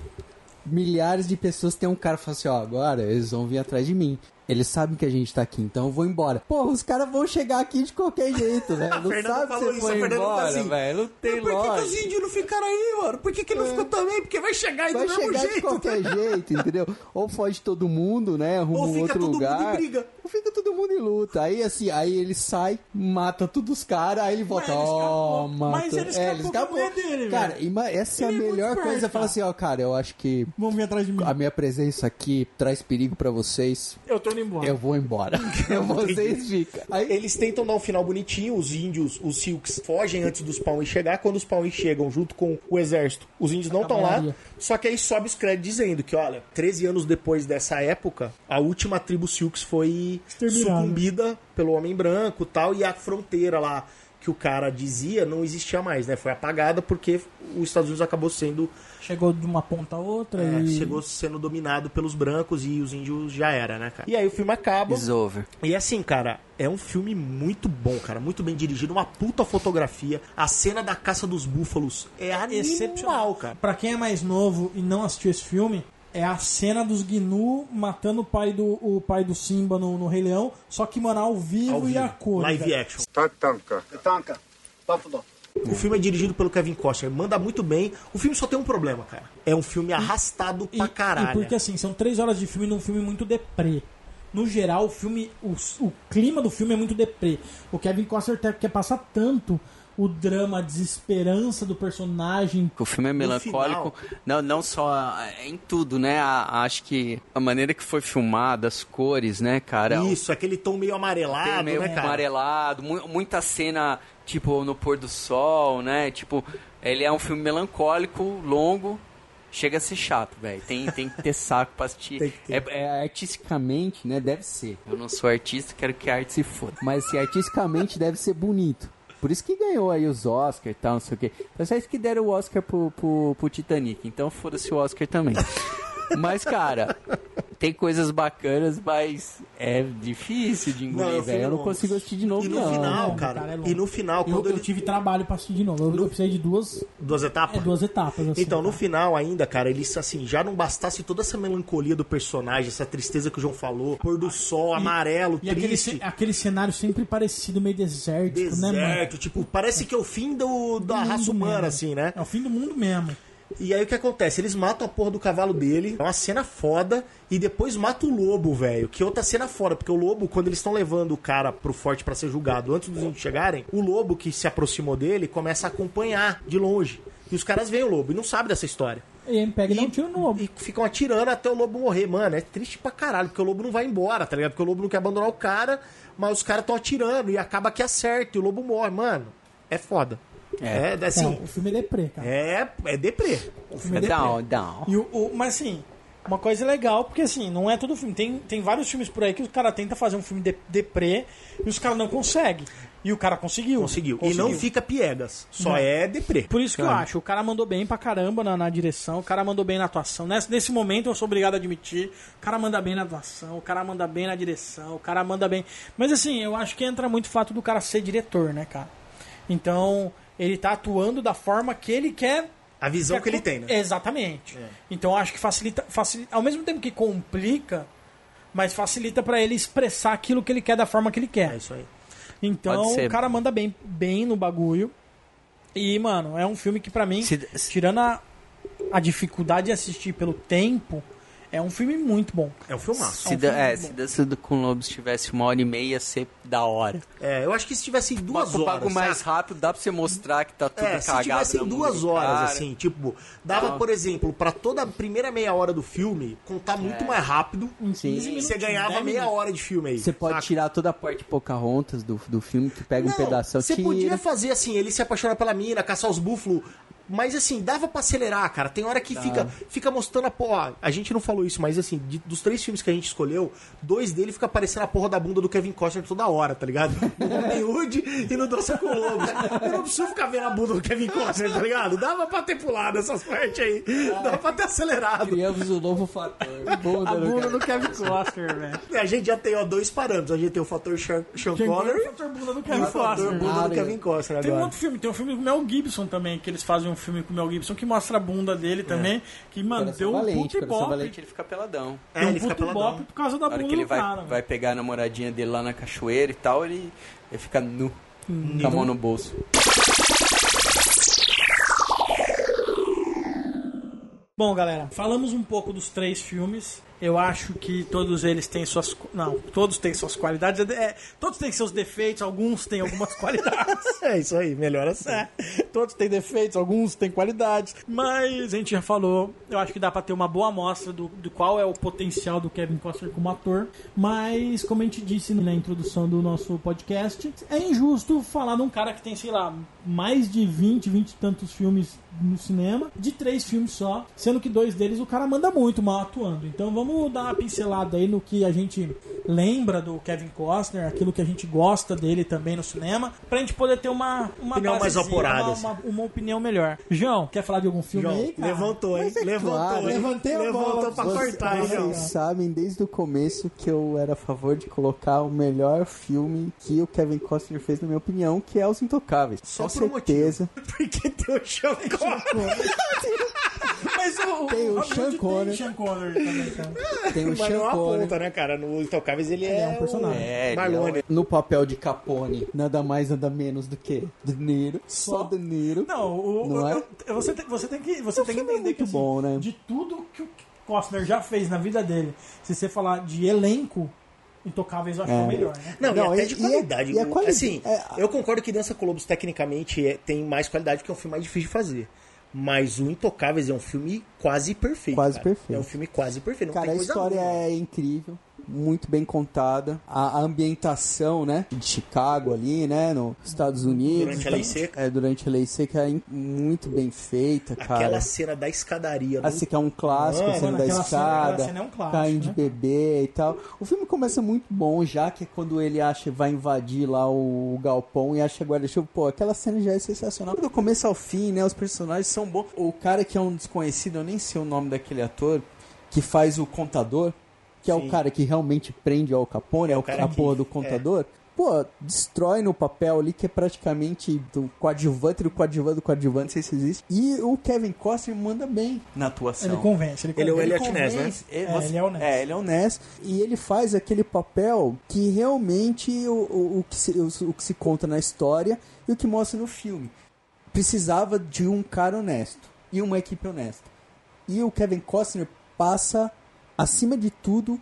S4: milhares de pessoas, tem um cara que fala assim, ó, agora eles vão vir atrás de mim. Eles sabem que a gente tá aqui, então eu vou embora. Porra, os caras vão chegar aqui de qualquer jeito, (laughs) né?
S3: A
S4: Não sabe
S3: falou
S4: se
S3: isso, a
S4: foi
S3: tá
S4: embora,
S3: assim,
S4: velho. Não tem
S3: Mas por que, que os
S4: lógica.
S3: índios não ficaram aí, mano? Por que, que não ficou também? Porque vai chegar aí
S4: Vai
S3: do mesmo
S4: chegar de
S3: jeito.
S4: qualquer jeito, entendeu? Ou foge todo mundo, né? Arruma
S3: Ou
S4: um
S3: fica
S4: outro
S3: todo
S4: lugar.
S3: mundo e briga.
S4: Fica todo mundo em luta. Aí assim, aí ele sai, mata todos os caras, aí ele volta.
S2: escapou.
S4: Ó, mata.
S2: Mas ele
S4: É,
S2: escapou a mulher dele,
S4: Cara, essa é a
S2: Ele é muito
S4: melhor coisa. Fala assim, ó, cara, eu acho que
S2: Vão vir atrás de mim.
S4: a minha presença aqui traz perigo pra vocês.
S2: Eu tô indo embora.
S4: Eu vou embora. (laughs) vocês ficam.
S3: Aí eles tentam dar um final bonitinho, os índios, os Silks, fogem antes dos Pauns chegar. Quando os Pauns chegam junto com o exército, os índios não estão lá. Só que aí sobe os créditos dizendo que, olha, 13 anos depois dessa época, a última tribo Silks foi sucumbida pelo Homem Branco e tal, e a fronteira lá que o cara dizia não existia mais, né? Foi apagada porque os Estados Unidos acabou sendo
S2: Chegou de uma ponta a outra
S3: é,
S2: e...
S3: chegou sendo dominado pelos brancos e os índios já era, né, cara? E aí o filme acaba.
S5: It's over.
S3: E assim, cara, é um filme muito bom, cara. Muito bem dirigido, uma puta fotografia. A cena da caça dos búfalos é animal, cara.
S2: Pra quem é mais novo e não assistiu esse filme, é a cena dos Gnu matando o pai do, o pai do Simba no, no Rei Leão, só que, mano, ao vivo,
S3: Ao
S2: e
S3: vivo,
S2: a cor.
S3: live
S2: velho.
S3: action.
S7: Tatanka. Buffalo.
S3: O filme é dirigido pelo Kevin Costner, manda muito bem. O filme só tem um problema, cara. É um filme arrastado
S2: E,
S3: pra caralho.
S2: e porque assim, são três horas de filme num filme muito deprê. No geral, o filme. O, o clima do filme é muito deprê. O Kevin Costner quer passar tanto o drama, a desesperança do personagem.
S5: O filme é melancólico, não, não só é em tudo, né? A- acho que a maneira que foi filmada, as cores, né, cara?
S3: Isso, aquele tom meio amarelado,
S5: meio
S3: né, cara?
S5: amarelado, mu- muita cena, tipo, no pôr do sol, né? Tipo, ele é um filme melancólico, longo, chega a ser chato, velho. Tem, tem que ter saco pra assistir. (laughs)
S3: Tem que ter.
S5: É-
S4: É, artisticamente, né? Deve ser.
S5: eu não sou artista, quero que a arte se foda.
S4: Mas assim, artisticamente deve ser bonito. Por isso que ganhou aí os Oscar e tal, não sei o quê. Vocês que deram o Oscar pro, pro, pro Titanic. Então foda-se o Oscar também. (laughs) Mas, cara, tem coisas bacanas, mas é difícil de engolir,
S3: eu
S4: velho. Eu não
S3: não-
S4: consigo assistir de novo,
S3: E no
S4: não.
S3: final, cara,
S2: cara, é
S3: e no final,
S2: Eu,
S3: quando
S2: eu
S3: ele...
S2: tive trabalho pra assistir de novo. Eu, eu precisei de duas,
S3: Duas
S2: é,
S3: etapas?
S2: duas etapas. Assim,
S3: Então, no
S2: cara.
S3: final ainda, cara, eles assim, já não bastasse toda essa melancolia do personagem, essa tristeza que o João falou, pôr do sol, amarelo,
S2: E aquele,
S3: triste,
S2: ce- aquele cenário sempre parecido, meio desértico, né, mano?
S3: deserto, tipo, parece que é o fim do, da
S2: mundo
S3: raça humana,
S2: mesmo.
S3: assim, né?
S2: É o fim do mundo mesmo.
S3: E aí o que acontece? Eles matam a porra do cavalo dele, é uma cena foda, e depois mata o lobo, velho. Que outra cena foda, porque o lobo, quando eles estão levando o cara pro forte pra ser julgado, antes dos índios chegarem, o lobo que se aproximou dele começa a acompanhar de longe. E os caras veem o lobo e não sabem dessa história.
S2: E aí pega e dá um tiro no lobo.
S3: E ficam atirando até o lobo morrer. Mano, é triste pra caralho, porque o lobo não vai embora, tá ligado? Porque o lobo não quer abandonar o cara, mas os caras estão atirando e acaba que acerta e o lobo morre. Mano, é foda. É, é assim,
S2: Não, o filme é deprê, cara.
S3: é, é deprê.
S2: O filme é
S5: É
S2: deprê.
S5: down, down.
S2: E o, o- mas assim, uma coisa legal, porque assim, não é todo filme. Tem, tem vários filmes por aí que o cara tenta fazer um filme de, deprê e os caras não conseguem. E o cara conseguiu.
S3: Conseguiu. E não fica piegas, só
S2: Não.
S3: é deprê.
S2: Por isso que eu acho, o cara mandou bem pra caramba na, na direção, o cara mandou bem na atuação. Nesse, nesse momento eu sou obrigado a admitir, o cara manda bem na atuação, o cara manda bem na direção, o cara manda bem. Mas assim, eu acho que entra muito o fato do cara ser diretor, né, cara? Então, ele tá atuando da forma que ele quer.
S3: A visão que ele tem, né?
S2: Exatamente. Então eu acho que facilita, facilita. Ao mesmo tempo que complica, mas facilita pra ele expressar aquilo que ele quer da forma que ele quer.
S3: É isso aí.
S2: Então o cara manda bem, bem no bagulho. E, mano, é um filme que pra mim,
S5: Se- se-
S2: tirando a, a dificuldade de assistir pelo tempo, é um filme muito bom.
S3: É um filmaço.
S5: Se,
S2: um
S5: da,
S2: filme
S5: é, se. Dança do com Lobos tivesse uma hora e meia, ia ser da hora.
S3: É, eu acho que se tivesse duas
S5: Mas um
S3: horas.
S5: pago mais
S3: saca?
S5: rápido, dá pra você mostrar que tá tudo
S3: É, se
S5: cagado.
S3: tivessem
S5: na
S3: duas
S5: música,
S3: horas,
S5: cara.
S3: assim, tipo, dava, por exemplo, pra toda a primeira meia hora do filme, contar muito mais rápido.
S2: Em 15
S4: Sim.
S3: Você
S2: minutinhos,
S3: ganhava
S2: 10
S3: meia
S2: minutos.
S3: hora de filme aí.
S4: Você pode
S3: saca?
S4: tirar toda a parte Pocahontas do, do filme, que pega um
S3: Não,
S4: pedaço,
S3: Você
S4: tira.
S3: podia fazer assim, ele se apaixonar pela mina, caçar os búfalos. Mas assim, dava pra acelerar, cara. Tem hora que fica, fica mostrando a porra. A gente não falou isso, mas assim, de- dos três filmes que a gente escolheu, dois dele fica aparecendo a porra da bunda do Kevin Costner toda hora, tá ligado? No Hood e no Dança com Lobos. Eu não preciso ficar vendo a bunda do Kevin Costner, tá ligado? Dava pra ter pulado essas partes aí. Dava pra ter acelerado.
S4: Criamos um novo fator. Bunda
S2: A bunda
S4: cara.
S2: do Kevin Costner, velho.
S3: A gente já tem ó, dois parâmetros. A gente tem o fator Sean, Sean Connery
S2: o fator bunda do
S3: e
S2: Kevin
S3: o fator
S2: Costner.
S3: bunda do Kevin Costner
S2: Tem um
S3: agora.
S2: outro filme, tem um filme com o Mel Gibson também, que eles fazem um filme com o Mel Gibson que mostra a bunda dele também. Que, mano,
S4: Coração
S2: deu um
S4: Valente,
S2: puto
S4: Coração
S2: ibope.
S4: Valente.
S5: Ele fica peladão.
S3: É,
S2: Deu um
S3: ele fica
S2: puto
S3: peladão.
S2: ibope por causa da
S5: Na hora
S2: bunda
S5: que ele
S2: do
S5: vai,
S2: cara.
S5: vai pegar a namoradinha dele lá na cachoeira e tal, ele, ele fica nu, com a mão no bolso.
S2: Bom, galera, falamos um pouco dos três filmes. Eu acho que todos eles têm suas. Não, todos têm suas qualidades. É, todos têm seus defeitos, alguns têm algumas (laughs) qualidades.
S3: É isso aí, melhor assim.
S2: É, todos têm defeitos, alguns têm qualidades. Mas a gente já falou, eu acho que dá pra ter uma boa amostra do, do qual é o potencial do Kevin Costner como ator. Mas, como a gente disse na introdução do nosso podcast, é injusto falar de um cara que tem, sei lá, mais de 20, 20 e tantos filmes no cinema, de três filmes só, sendo que dois deles o cara manda muito mal atuando. Então vamos dar uma pincelada aí no que a gente lembra do Kevin Costner, aquilo que a gente gosta dele também no cinema, pra gente poder ter uma, uma
S3: Opinião mais apurada,
S2: uma,
S3: assim.
S2: uma, uma opinião melhor. João, quer falar de algum filme
S3: João,
S2: aí, cara?
S3: levantou, hein?
S4: É
S3: levantou,
S4: claro,
S3: hein?
S2: levantei a
S3: levantou
S2: bola.
S3: pra
S2: Você-
S3: cortar, hein,
S2: você-
S3: João?
S4: Vocês sabem desde o começo que eu era a favor de colocar o melhor filme que o Kevin Costner fez, na minha opinião, que é Os Intocáveis.
S3: Só
S4: Com
S3: por um
S4: certeza. (laughs)
S3: Porque tem o Sean Connery. (laughs)
S2: Mas o,
S4: Tem o Sean
S2: tem
S4: Connery.
S2: Sean Connery também, cara. (laughs)
S4: Tem o
S3: Mas
S4: Sean
S3: não
S4: Connery.
S3: aponta, né, cara? No Intocáveis ele,
S2: Ele é
S3: é,
S2: um personagem.
S8: É, ele
S3: Marlone.
S4: No papel de Capone, nada mais, nada menos do que De Niro. Só,
S2: Só?
S4: De Niro.
S2: Não, o,
S4: Não
S2: o-
S4: é?
S2: eu- você, tem, você tem que, você
S4: O
S2: tem que
S4: filme é
S2: entender que
S4: muito bom, né?
S2: de tudo que o Costner já fez na vida dele, se você falar de elenco, Intocáveis eu acho que é o
S4: É.
S2: melhor, né?
S3: Não,
S4: Não,
S3: e até
S4: e-
S3: de
S4: e é-
S3: qualidade.
S4: e a
S3: O-
S4: quali-
S3: Assim,
S4: é-
S3: eu concordo que Dança com Lobos tecnicamente é- tem mais qualidade porque é um filme mais difícil de fazer. Mas o Intocáveis é um filme quase perfeito.
S4: Quase
S3: cara.
S4: perfeito.
S3: É um filme quase perfeito. Não
S4: Cara, a história é incrível, muito bem contada. A, a ambientação, né, de Chicago ali, né, nos Estados Unidos.
S3: Durante a lei seca.
S4: É, durante a lei seca é muito bem feita, cara.
S3: Aquela cena da escadaria. no-
S4: Assim que é um clássico, a
S3: Mano,
S4: cena da escada,
S2: cena é um clássico,
S4: caindo de
S2: né?
S4: bebê e tal. O filme começa muito bom, já que é quando ele acha vai invadir lá o, galpão e acha guarda-chuva. Pô, aquela cena já é sensacional. Do começo ao fim, né, os personagens são bons. O cara que é um desconhecido, eu nem sei o nome daquele ator, que faz o contador, que é
S3: Sim.
S4: o cara que realmente prende ao Capone, é, o
S3: cara
S4: a
S3: que-
S4: porra do
S3: é.
S4: contador. Pô, destrói no papel ali, que é praticamente do coadjuvante do coadjuvante do coadjuvante, não sei se existe. E o Kevin Costner manda bem na atuação.
S2: Ele convence, ele
S3: Ele é o
S2: convence.
S3: Elliot Ness, né?
S4: convence-
S2: É,
S4: você-
S2: ele é honesto.
S4: É, ele é honesto. E ele faz aquele papel que realmente o, o, o que se, o, o que se conta na história e o que mostra no filme. Precisava de um cara honesto e uma equipe honesta. E o Kevin Costner passa, acima de tudo,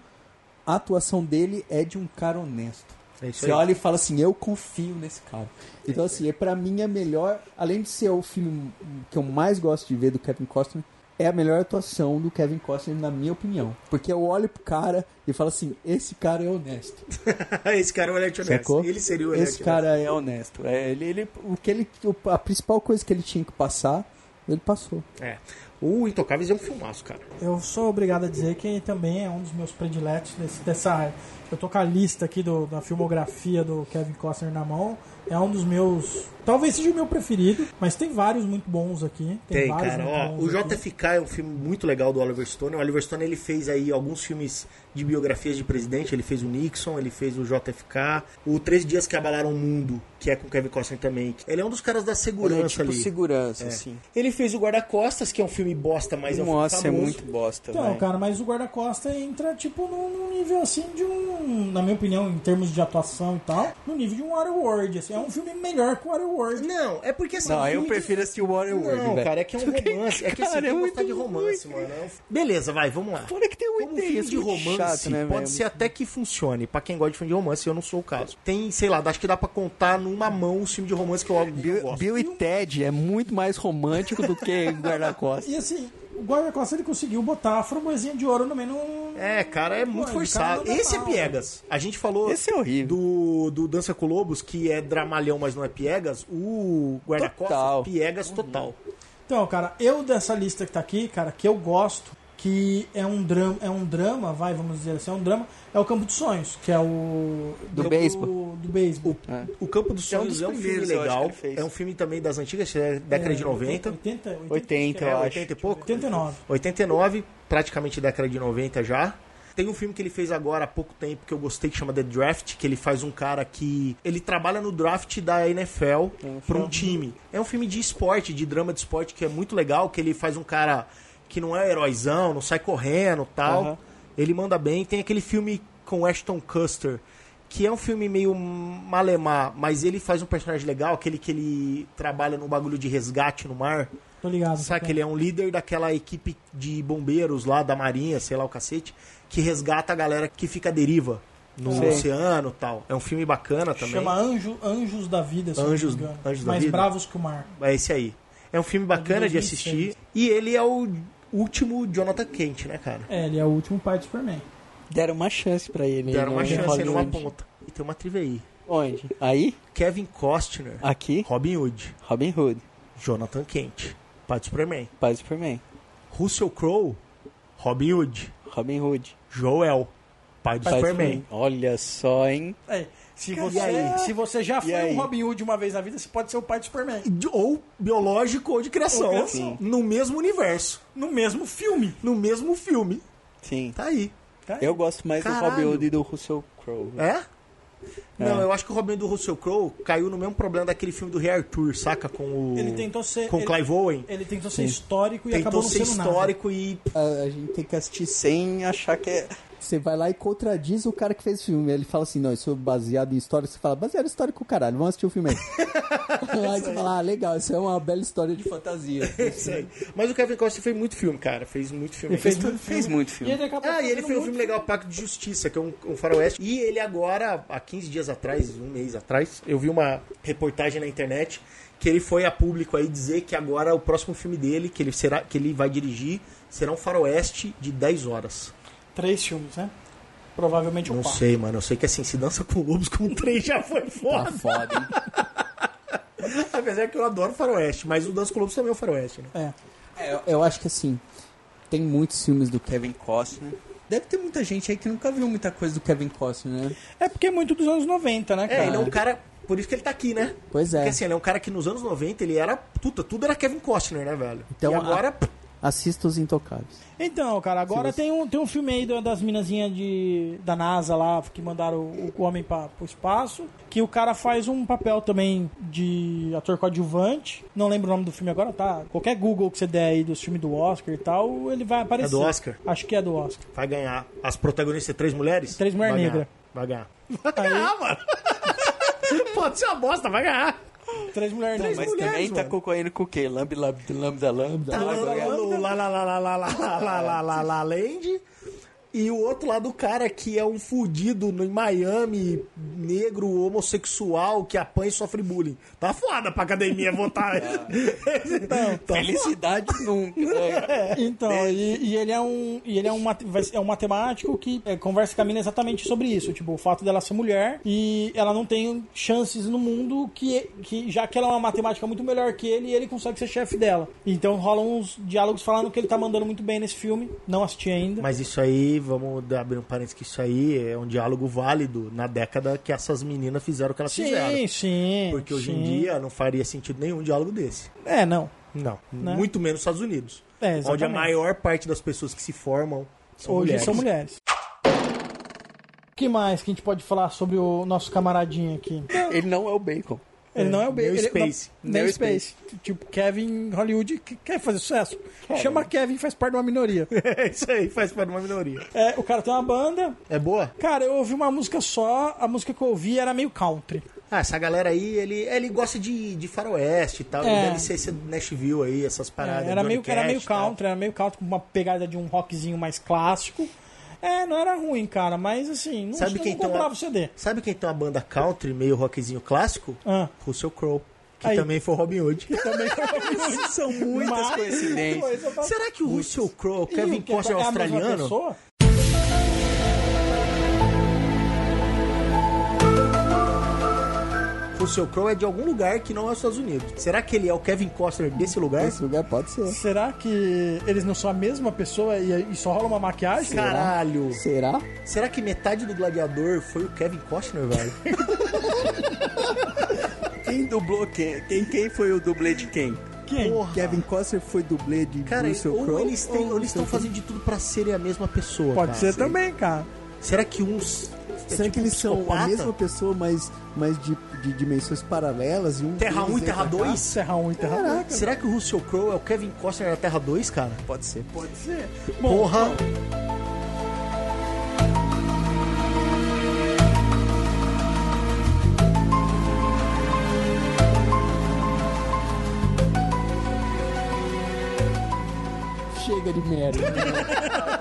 S4: a atuação dele é de um cara honesto.
S3: É
S4: Você
S3: aí.
S4: olha e fala assim, eu confio nesse cara. Então, assim, é pra mim a melhor, além de ser o filme que eu mais gosto de ver do Kevin Costner, é a melhor atuação do Kevin Costner, na minha opinião. Porque eu olho pro cara e falo assim, esse cara é honesto. (laughs)
S3: Esse cara é o Elliot Ness.
S4: Sacou?
S3: Ele seria o Elliot
S4: Esse cara é honesto. É, ele, ele, o que ele, a principal coisa que ele tinha que passar, ele passou.
S3: É. O Intocáveis é um filmaço, cara.
S2: Eu sou obrigado a dizer que também é um dos meus prediletos desse- dessa. Eu tô com a lista aqui do- da filmografia do Kevin Costner na mão. É um dos meus. Talvez seja o meu preferido, mas tem vários muito bons aqui. Tem,
S3: Tem,
S2: vários
S3: cara. Ó, o
S2: aqui.
S3: JFK é um filme muito legal do Oliver Stone. O Oliver Stone ele fez aí alguns filmes de biografias de presidente. Ele fez o Nixon, ele fez o JFK. O Três Dias que Abalaram o Mundo, que é com o Kevin Costner também. Ele é um dos caras da segurança
S8: Ele é tipo
S3: ali.
S8: segurança,
S3: É.
S8: assim.
S3: Ele fez o Guarda-Costas, que é um filme bosta, mas é um
S8: Nossa, é
S3: filme famoso.
S8: muito bosta,
S2: Então,
S8: velho.
S2: cara, mas o guarda-costa entra, tipo, num, nível assim de um. Na minha opinião, em termos de atuação e tal, no nível de um Waterworld. Assim, é um filme melhor que o Waterworld.
S3: Não, é porque assim.
S8: Não,
S3: um
S8: eu prefiro assistir o Waterworld,
S3: Não,
S8: velho.
S3: cara, é que é um romance. É que assim,
S8: Cara, é
S3: que
S8: muito
S3: de romance,
S8: ruim,
S3: mano. É um- Beleza, vai, vamos lá.
S8: Fora que tem um
S3: Como filme de romance,
S8: chato, né,
S3: pode ser até que funcione. Pra quem gosta de filme de romance, eu não sou o caso. Tem, sei lá, acho que dá pra contar numa mão os filmes de romance que eu,
S8: Bill,
S3: gosto.
S8: Bill e Ted é muito mais romântico do que (laughs) guarda-costas.
S2: E assim, o guarda-costa ele conseguiu botar a framboesinha de ouro também no.
S3: É, cara, é muito
S2: Pô,
S3: forçado. Esse é piegas. A gente falou
S8: Esse é horrível.
S3: do, do Dança com Lobos, que é dramalhão, mas não é piegas. O guarda-costas,
S8: Total.
S3: piegas total.
S2: Então, cara, eu dessa lista que tá aqui, cara, que eu gosto, que é um drama, é um drama, vai, vamos dizer assim, é um drama, é o Campo dos Sonhos, que é o
S8: Do
S2: do
S8: beisebol.
S2: do beisebol.
S3: O Campo dos
S8: É um
S3: Sonhos
S8: dos
S3: é um, filme
S8: primeiros, eu acho
S3: legal. É um filme também das antigas, é década de 90.
S2: 80, 80,
S8: 80,
S3: É,
S8: eu acho.
S3: 80 e pouco?
S2: 89.
S3: 89, praticamente década de 90 já. Tem um filme que ele fez agora há pouco tempo que eu gostei que chama The Draft, que ele faz um cara que ele trabalha no draft da NFL para um time. É um filme de esporte, de drama de esporte que é muito legal, que ele faz um cara que não é heróizão, não sai correndo, tal.
S8: Aham.
S3: Ele manda bem. Tem aquele filme com Ashton Custer, que é um filme meio malemar, mas ele faz um personagem legal, aquele que ele trabalha no bagulho de resgate no mar.
S2: Tô ligado.
S3: Sabe que ele é um líder daquela equipe de bombeiros lá da Marinha, sei lá o cacete, que resgata a galera que fica à deriva no
S4: Sim.
S3: oceano e tal. É um filme bacana também.
S2: Chama Anjo, Anjos da Vida, se eu não me
S3: Anjos-
S2: engano.
S3: Anjos da
S2: Mais
S3: Vida?
S2: bravos que o mar.
S3: É esse aí. É um filme bacana de
S2: 2006.
S3: assistir. E ele é o último Jonathan Kent, né, cara?
S2: É, ele é o último pai do Superman.
S8: Deram uma chance pra ele.
S3: Deram uma chance numa
S8: Hollywood.
S3: ponta. E tem uma trilha aí.
S8: Onde? Aí?
S3: Kevin Costner,
S8: Aqui?
S3: Robin Hood,
S8: Robin Hood.
S3: Jonathan Kent, pai do Superman.
S8: Pai do Superman.
S3: Russell Crowe, Robin Hood,
S8: Robin Hood.
S3: Joel, pai do
S8: Pai do
S3: Superman.
S8: Olha só, hein?
S2: É, se,
S3: E
S2: você,
S3: aí?
S2: se você já foi um Robin Hood uma vez na vida, você pode ser o pai do Superman.
S3: Ou biológico ou de criação.
S2: Ou criação.
S3: No mesmo universo.
S2: No mesmo filme.
S3: No mesmo filme.
S8: Sim.
S3: Tá aí.
S2: Tá aí.
S8: Eu gosto mais do
S3: Caralho.
S8: Robin Hood e do Russell Crowe.
S3: É? Não,
S8: É.
S3: eu acho que o Robin do Russell Crowe caiu no mesmo problema daquele filme do Rei Arthur, saca? Com o.
S2: Ele tentou ser.
S3: Com
S2: ele,
S3: Clive Owen.
S2: ele tentou ser histórico e acabou
S3: Tentou
S2: não
S3: ser
S2: sendo nada.
S3: histórico e.
S4: A, a gente tem que assistir
S8: Sem achar que é.
S4: Você vai lá e contradiz o cara que fez o filme. Ele fala assim, não, isso é baseado em história. Você fala, baseado em história com o caralho, vamos assistir o filme aí. (laughs) aí você fala, ah, legal, isso é uma bela história de fantasia. (laughs)
S3: Isso aí. Mas o Kevin Costner fez muito filme, cara. Fez muito filme.
S2: Ele fez
S3: Esse-
S2: muito
S8: Fez muito
S2: E
S8: filme.
S2: ele acabou
S3: Ah, e ele fez um
S2: muito
S3: filme legal, Pacto de Justiça, que é um, um faroeste. E ele agora, há 15 dias atrás, um mês atrás, eu vi uma reportagem na internet que ele foi a público aí dizer que agora o próximo filme dele, que ele, será, que ele vai dirigir, será um faroeste de 10 horas.
S2: Três filmes, né? Provavelmente um
S3: Não
S2: quatro.
S3: sei, mano. Eu sei que assim, se dança com lobos com três já foi
S4: Tá
S3: foda.
S4: foda, hein? (laughs)
S3: Apesar que eu adoro faroeste, mas o Dança com Lobos também é um faroeste, né?
S2: É.
S4: Eu, eu acho que assim, tem muitos filmes do Kevin.
S8: Costner.
S4: Deve ter muita gente aí que nunca viu muita coisa do Kevin Costner, né?
S2: É porque é muito dos anos 90, né,
S3: É,
S2: cara?
S3: ele é um cara. Por isso que ele tá aqui, né?
S4: Pois é.
S3: Porque assim, ele é um cara que nos anos 90 ele era. Tudo, tudo era Kevin Costner, né, velho?
S4: Então,
S3: e agora.
S4: Assista Os Intocáveis.
S2: Então, cara, agora tem, um, tem um filme aí do- das minazinhas de, da NASA lá, que mandaram o, o homem pra, pro espaço, que o cara faz um papel também de ator coadjuvante. Não lembro o nome do filme agora, tá? Qualquer Google que você der aí dos filmes do Oscar e tal, ele vai aparecer.
S3: É do Oscar?
S2: Acho que é do Oscar.
S3: Vai ganhar. As protagonistas, três mulheres?
S2: Três mulher
S3: Vai
S2: negra.
S3: ganhar. Vai ganhar. Vai ganhar, mano. (laughs) Pode ser uma bosta, vai ganhar.
S2: Três mulheres
S3: Três
S2: negras.
S8: Mas
S3: mulheres,
S8: também tá concorrendo com o quê? Lambda, lambda, lambda, lambda.
S3: Tá lá,
S8: lambda,
S3: lá,
S8: lambda.
S3: lá, lá, lá, lá, lá, lá, lá, lá, lá, lá, Land. E o outro lado do cara que é um fudido no- em Miami, negro, homossexual, que apanha e sofre bullying. Tá foda pra academia votar. (laughs) Então, tá
S8: Felicidade nunca. né? (laughs)
S2: Então, e, e ele é um e ele é um, é um matemático que é, conversa com a mina exatamente sobre isso, tipo, o fato dela ser mulher e ela não tem chances no mundo que, que já que ela é uma matemática muito melhor que ele, ele consegue ser chefe dela. Então rolam uns diálogos falando que ele tá mandando muito bem nesse filme, não assisti ainda.
S3: Mas isso aí, vamos dar- abrir um parênteses que isso aí é um diálogo válido na década que essas meninas fizeram o que elas fizeram.
S2: sim, sim.
S3: Porque hoje em
S2: sim.
S3: dia não faria sentido nenhum um diálogo desse.
S2: É, não.
S3: Não.
S2: Né?
S3: Muito menos nos Estados Unidos.
S2: É,
S3: onde a
S2: exatamente.
S3: maior parte das pessoas que se formam são
S2: Hoje
S3: mulheres.
S2: são mulheres. O que mais que a gente pode falar sobre o nosso camaradinho aqui?
S8: Ele não é o Bacon.
S2: Ele não é o
S3: Nem o
S2: ele-
S3: Space.
S2: não- Nem o
S8: Nem o
S2: Space. Tipo, Kevin Hollywood que quer fazer sucesso. Chama Kevin faz parte de uma minoria. (laughs)
S3: É isso aí, faz parte de uma minoria.
S2: É, o cara tem uma banda.
S3: É boa?
S2: Cara, eu ouvi uma música só. A música que eu ouvi era meio country.
S3: Ah, essa galera aí, ele, ele gosta de, de faroeste e tal.
S2: É.
S3: Ele deve ser esse Nashville aí, essas paradas.
S2: É, era, meio, era
S3: Cash
S2: meio
S3: e tal.
S2: country, era meio country com uma pegada de um rockzinho mais clássico. É, não era ruim, cara, mas assim, não,
S3: Sabe
S2: não
S3: quem tem
S2: comprava
S3: uma-
S2: o CD.
S3: Sabe quem tem uma banda country, meio rockzinho clássico?
S2: Ah.
S3: Russell Crowe. Que
S2: Aí.
S3: também foi Robin Hood.
S2: Também (laughs)
S8: São muitas
S2: Mas-
S8: coincidências.
S3: Será que o Russell Crowe, Kevin
S2: que-
S3: Costner
S2: é mesma
S3: australiano?
S2: Pessoa?
S3: Russell Crowe é de algum lugar que não é os Estados Unidos. Será que ele é o Kevin Costner desse lugar?
S4: Esse lugar pode ser.
S2: Será que eles não são a mesma pessoa e, e só rola uma maquiagem?
S3: Caralho.
S4: Será?
S3: Será que metade do Gladiador foi o Kevin Costner, velho? (laughs)
S8: Quem dublou quem? Quem, quem foi o dublê de quem?
S2: Quem?
S3: Porra.
S4: Kevin Costner foi dublê de
S3: Cara,
S4: Russell Crowe?
S3: eles têm-
S4: ou
S3: eles estão fazendo de tudo pra serem a mesma pessoa.
S2: Pode
S3: cara.
S2: ser também, cara.
S3: Será que uns. É
S4: Será
S3: tipo
S4: que eles são a
S3: psicopata?
S4: mesma pessoa, mas, mas de, de dimensões paralelas? E um
S3: Terra 1
S4: deles
S3: e Terra
S4: vem pra cá?
S3: 2?
S2: Terra 1 e Terra 2.
S4: Caraca.
S3: Será que o Russell Crowe é o Kevin Costner da Terra 2, cara?
S8: Pode ser.
S2: Pode ser. Bom,
S3: Porra!
S4: Chega de merda. (laughs)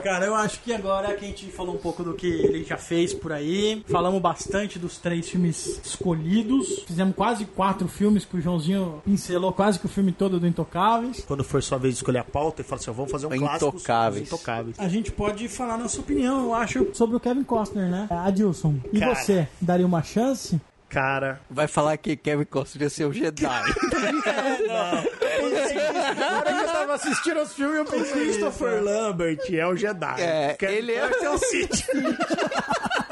S2: cara, eu acho que agora que a gente falou um pouco do que ele já fez por aí, falamos bastante dos três filmes escolhidos, fizemos quase quatro filmes que o Joãozinho pincelou quase que o filme todo do Intocáveis.
S3: Quando for sua vez de escolher a pauta, ele fala assim: ó, vamos fazer um
S4: Intocáveis.
S3: intocáveis.
S2: A gente pode falar nossa opinião, eu acho, sobre o Kevin Costner, né? Adilson, e
S3: Cara.
S2: você, daria uma chance?
S3: Cara,
S4: Vai falar que Kevin Costner ia ser o Jedi.
S3: na hora que eu tava assistindo os filmes, eu pensei: Christopher Lambert é o Jedi.
S4: É,
S3: Kevin
S4: ele é-
S3: o Sith. (laughs)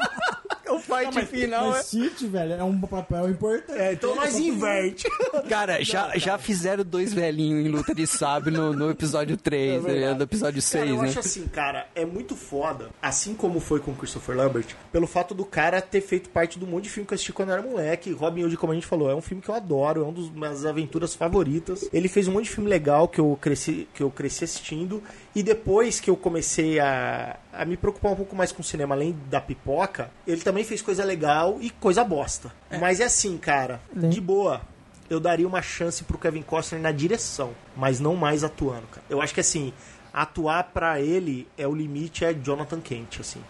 S3: o fight final
S2: Mas City, velho, é um papel importante.
S3: é. É, então nós inverte. (laughs)
S4: Cara, já, já fizeram dois velhinhos em luta de sabre no, no episódio 3,
S3: É verdade.
S4: no episódio
S3: Cara,
S4: 6,
S3: eu
S4: né?
S3: acho assim, cara, é muito foda, assim como foi com o Christopher Lambert, pelo fato do cara ter feito parte do monte de filme que eu assisti quando eu era moleque. Robin Hood, como a gente falou, é um filme que eu adoro, é uma das minhas aventuras favoritas. Ele fez um monte de filme legal que eu cresci, que eu cresci assistindo. E depois que eu comecei a, a me preocupar um pouco mais com o cinema, além da pipoca, ele também fez coisa legal e coisa bosta. Mas é assim, cara,
S2: Lem-
S3: de boa. Eu daria uma chance pro Kevin Costner na direção, mas não mais atuando, cara. Eu acho que assim, atuar pra ele é o limite é Jonathan Kent, assim.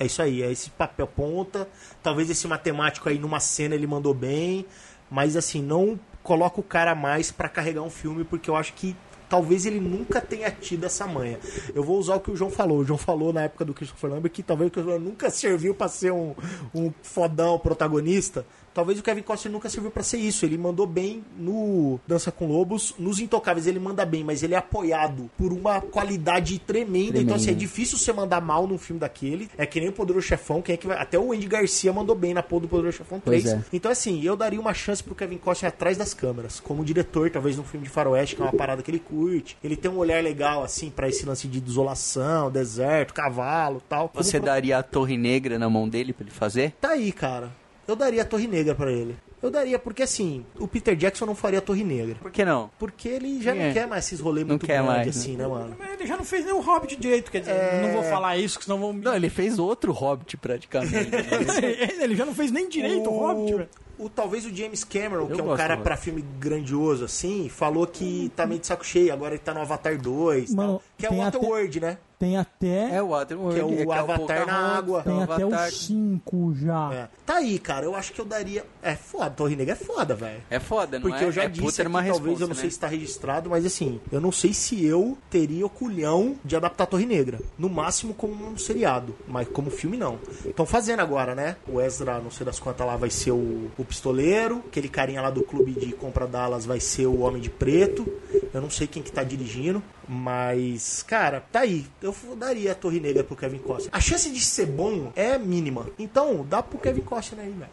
S3: É isso aí, é esse papel ponta. Talvez esse matemático aí numa cena ele mandou bem, mas assim, não coloca o cara mais pra carregar um filme porque eu acho que talvez ele nunca tenha tido essa manha. Eu vou usar o que o João falou. O João falou na época do Christopher Lambert que talvez o Christopher Lambert nunca serviu pra ser um, um fodão protagonista. Talvez o Kevin Costner nunca serviu pra ser isso. Ele mandou bem no Dança com Lobos, nos Intocáveis ele manda bem, mas ele é apoiado por uma qualidade tremenda. Então assim, é difícil você mandar mal num filme daquele. É que nem o Poderoso Chefão, quem é que vai... até o Andy Garcia mandou bem na porra do Poderoso Chefão 3.
S4: Pois é.
S3: Então assim, eu daria uma chance pro Kevin Costner atrás das câmeras, como diretor, talvez num filme de faroeste, que é uma parada que ele curte. Ele tem um olhar legal assim pra esse lance de desolação, deserto, cavalo, tal. Como
S4: Você
S3: pro-
S4: daria a Torre Negra na mão dele pra ele fazer?
S3: Tá aí, cara. Eu daria a Torre Negra pra ele. Eu daria, porque assim, o Peter Jackson não faria a Torre Negra.
S4: Por que não?
S3: Porque ele já
S4: É.
S3: não quer mais esses rolês muito grandes
S4: mais,
S3: assim, né, mano?
S2: Mas Ele já não fez nem o Hobbit direito, quer dizer,
S3: É.
S2: não vou falar isso, que senão vão.
S4: Não, ele fez outro Hobbit praticamente. né? (laughs)
S2: ele já não fez nem direito o Hobbit, velho.
S3: o, talvez o James Cameron, que é um cara pra filme grandioso, assim, falou que tá meio de saco cheio, agora ele tá no Avatar 2,
S2: Mano,
S3: tal, que é o
S2: até-
S3: Waterworld, né?
S2: Tem até,
S4: É o Waterworld.
S3: Que é o Avatar na água.
S2: tem
S4: o
S2: até
S4: Avatar.
S2: o 5 já.
S3: É. Tá aí, cara, eu acho que eu daria... É foda, Torre Negra é foda, velho.
S4: É foda, não
S3: Porque
S4: é?
S3: eu já
S4: é
S3: disse aqui,
S4: uma
S3: talvez
S4: resposta,
S3: eu não
S4: né?
S3: sei se tá registrado, mas assim, eu não sei se eu teria o culhão de adaptar a Torre Negra. No máximo como um seriado, mas como filme não. Estão fazendo agora, né? O Ezra, não sei das quantas lá, vai ser o, o pistoleiro. Aquele carinha lá do clube de compra Dallas vai ser o Homem de Preto. Eu não sei quem que tá dirigindo. Mas, cara, tá aí. Eu daria a Torre Negra pro Kevin Costner. A chance de ser bom é mínima. Então, dá pro Kevin Costner aí, velho.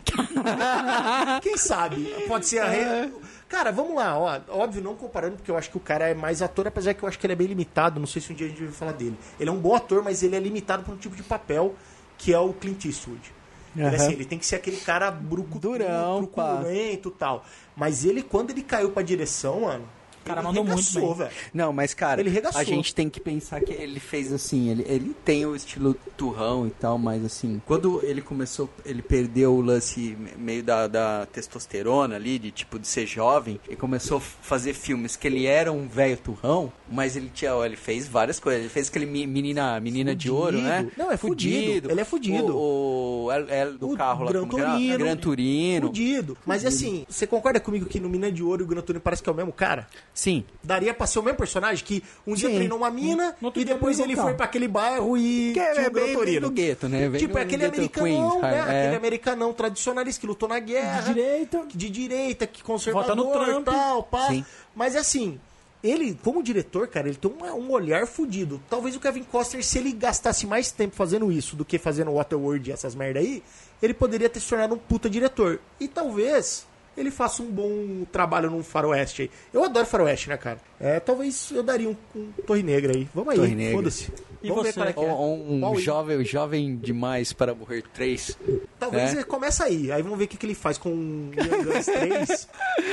S3: (laughs) Quem sabe? Pode ser a. Re... Cara, vamos lá, ó. Óbvio, não comparando, porque eu acho que o cara é mais ator, apesar que eu acho que ele é bem limitado. Não sei se um dia a gente vai falar dele. Ele é um bom ator, mas ele é limitado por um tipo de papel que é o Clint Eastwood. Ele,
S4: Aham.
S3: assim, ele tem que ser aquele cara brucutu,
S4: Durão,
S3: truculento e tal. Mas ele, quando ele caiu pra direção, mano.
S2: O cara
S3: ele
S2: mandou muito
S3: regaçou,
S2: bem.
S3: velho.
S4: Não, mas cara,
S3: Ele regaçou.
S4: a gente tem que pensar que ele fez assim, ele, ele tem o estilo turrão e tal, mas assim, quando ele começou, ele perdeu o lance me- meio da, da testosterona ali, de tipo de ser jovem, e começou a fazer filmes que ele era um velho turrão, mas ele tinha, ó, ele fez várias coisas, ele fez aquele menina, menina de ouro, né?
S3: Não, é fudido. Ele é fudido.
S4: O, o, é- é do
S3: O
S4: carro lá,
S3: Gran
S4: como que era?
S3: Torino.
S4: Gran Turino.
S3: Fudido. Mas assim, você concorda comigo que no Mina de Ouro e o Gran Turino parece que é o mesmo cara?
S4: Sim.
S3: Daria pra ser o mesmo personagem que um dia
S4: Sim.
S3: treinou uma mina
S2: No
S3: e depois ele
S2: carro.
S3: foi pra aquele bairro e
S4: Que é bem, bem do gueto, né? Vem
S3: Tipo, é aquele
S4: gueto
S3: americanão,
S4: Queens,
S3: né?
S4: é.
S3: Aquele americanão tradicionalista que lutou na guerra.
S2: De direita.
S3: De direita, que
S2: Vota no
S3: conservador
S2: Trump.
S3: e tal, pá.
S4: Sim.
S3: Mas assim, ele, como diretor, cara, ele tem um, um olhar fudido. Talvez o Kevin Costner, se ele gastasse mais tempo fazendo isso do que fazendo Waterworld e essas merda aí, ele poderia ter se tornado um puta diretor. E talvez ele faça um bom trabalho num faroeste aí. Eu adoro faroeste, né, cara? É, talvez eu daria um, um Torre Negra aí. Vamos aí, foda-se.
S2: E
S3: Vamos
S2: você?
S3: ver qual é que é.
S4: Um
S3: Qual aí?
S4: jovem, jovem demais para morrer três.
S3: Talvez
S4: né?
S3: ele comece aí. Aí vamos ver o que, que ele faz com o Young Guns 3.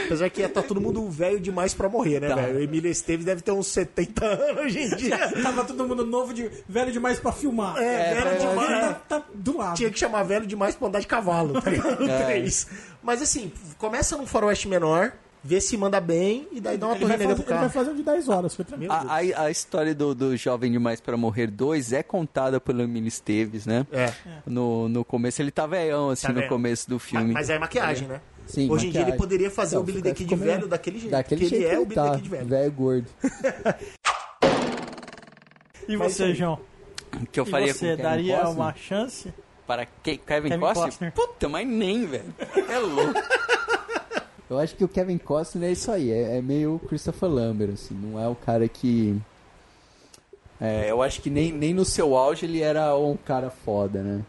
S3: Apesar que tá todo mundo velho demais pra morrer, né,
S4: Tá.
S3: velho? O Emílio Esteves deve ter uns 70 anos hoje em dia.
S2: Tava todo mundo novo, de, velho demais pra filmar.
S3: É, velho
S2: Agora
S3: demais.
S2: Tá, tá do lado.
S3: Tinha que chamar velho demais pra andar de cavalo, tá ligado?
S4: É.
S3: Três. Mas assim, começa num faroeste menor, vê se manda bem e daí dá uma
S2: Ele
S3: torre negra pro
S2: ele vai fazer um de 10 horas, foi tranquilo.
S4: A, a, a história do, do Jovem Demais para Morrer 2 é contada pelo Emílio Esteves, né?
S3: É.
S4: No, no começo ele tá velhão, assim,
S3: Tá
S4: no
S3: velho.
S4: começo do filme.
S3: Mas é maquiagem, né?
S4: Sim,
S3: Hoje em dia ele
S4: maquiagem.
S3: poderia fazer
S4: Então,
S3: o Billy the Kid
S4: meio-
S3: velho daquele jeito.
S4: Daquele
S3: porque
S4: jeito
S3: ele é
S4: que
S3: o
S4: ele
S3: Billy
S4: tá,
S3: the Kid velho.
S4: velho gordo. (laughs)
S2: E você, João?
S4: Que eu
S2: E
S4: faria
S2: você, daria
S4: Costner?
S2: uma chance?
S4: Para Kevin,
S2: Kevin
S4: Costner?
S2: Costner.
S4: Puta, mas nem, velho. É louco. (laughs) Eu acho que o Kevin Costner é isso aí, é, é meio Christopher Lambert, assim, não é o cara que... É, eu acho que nem, nem no seu auge ele era um cara foda, né?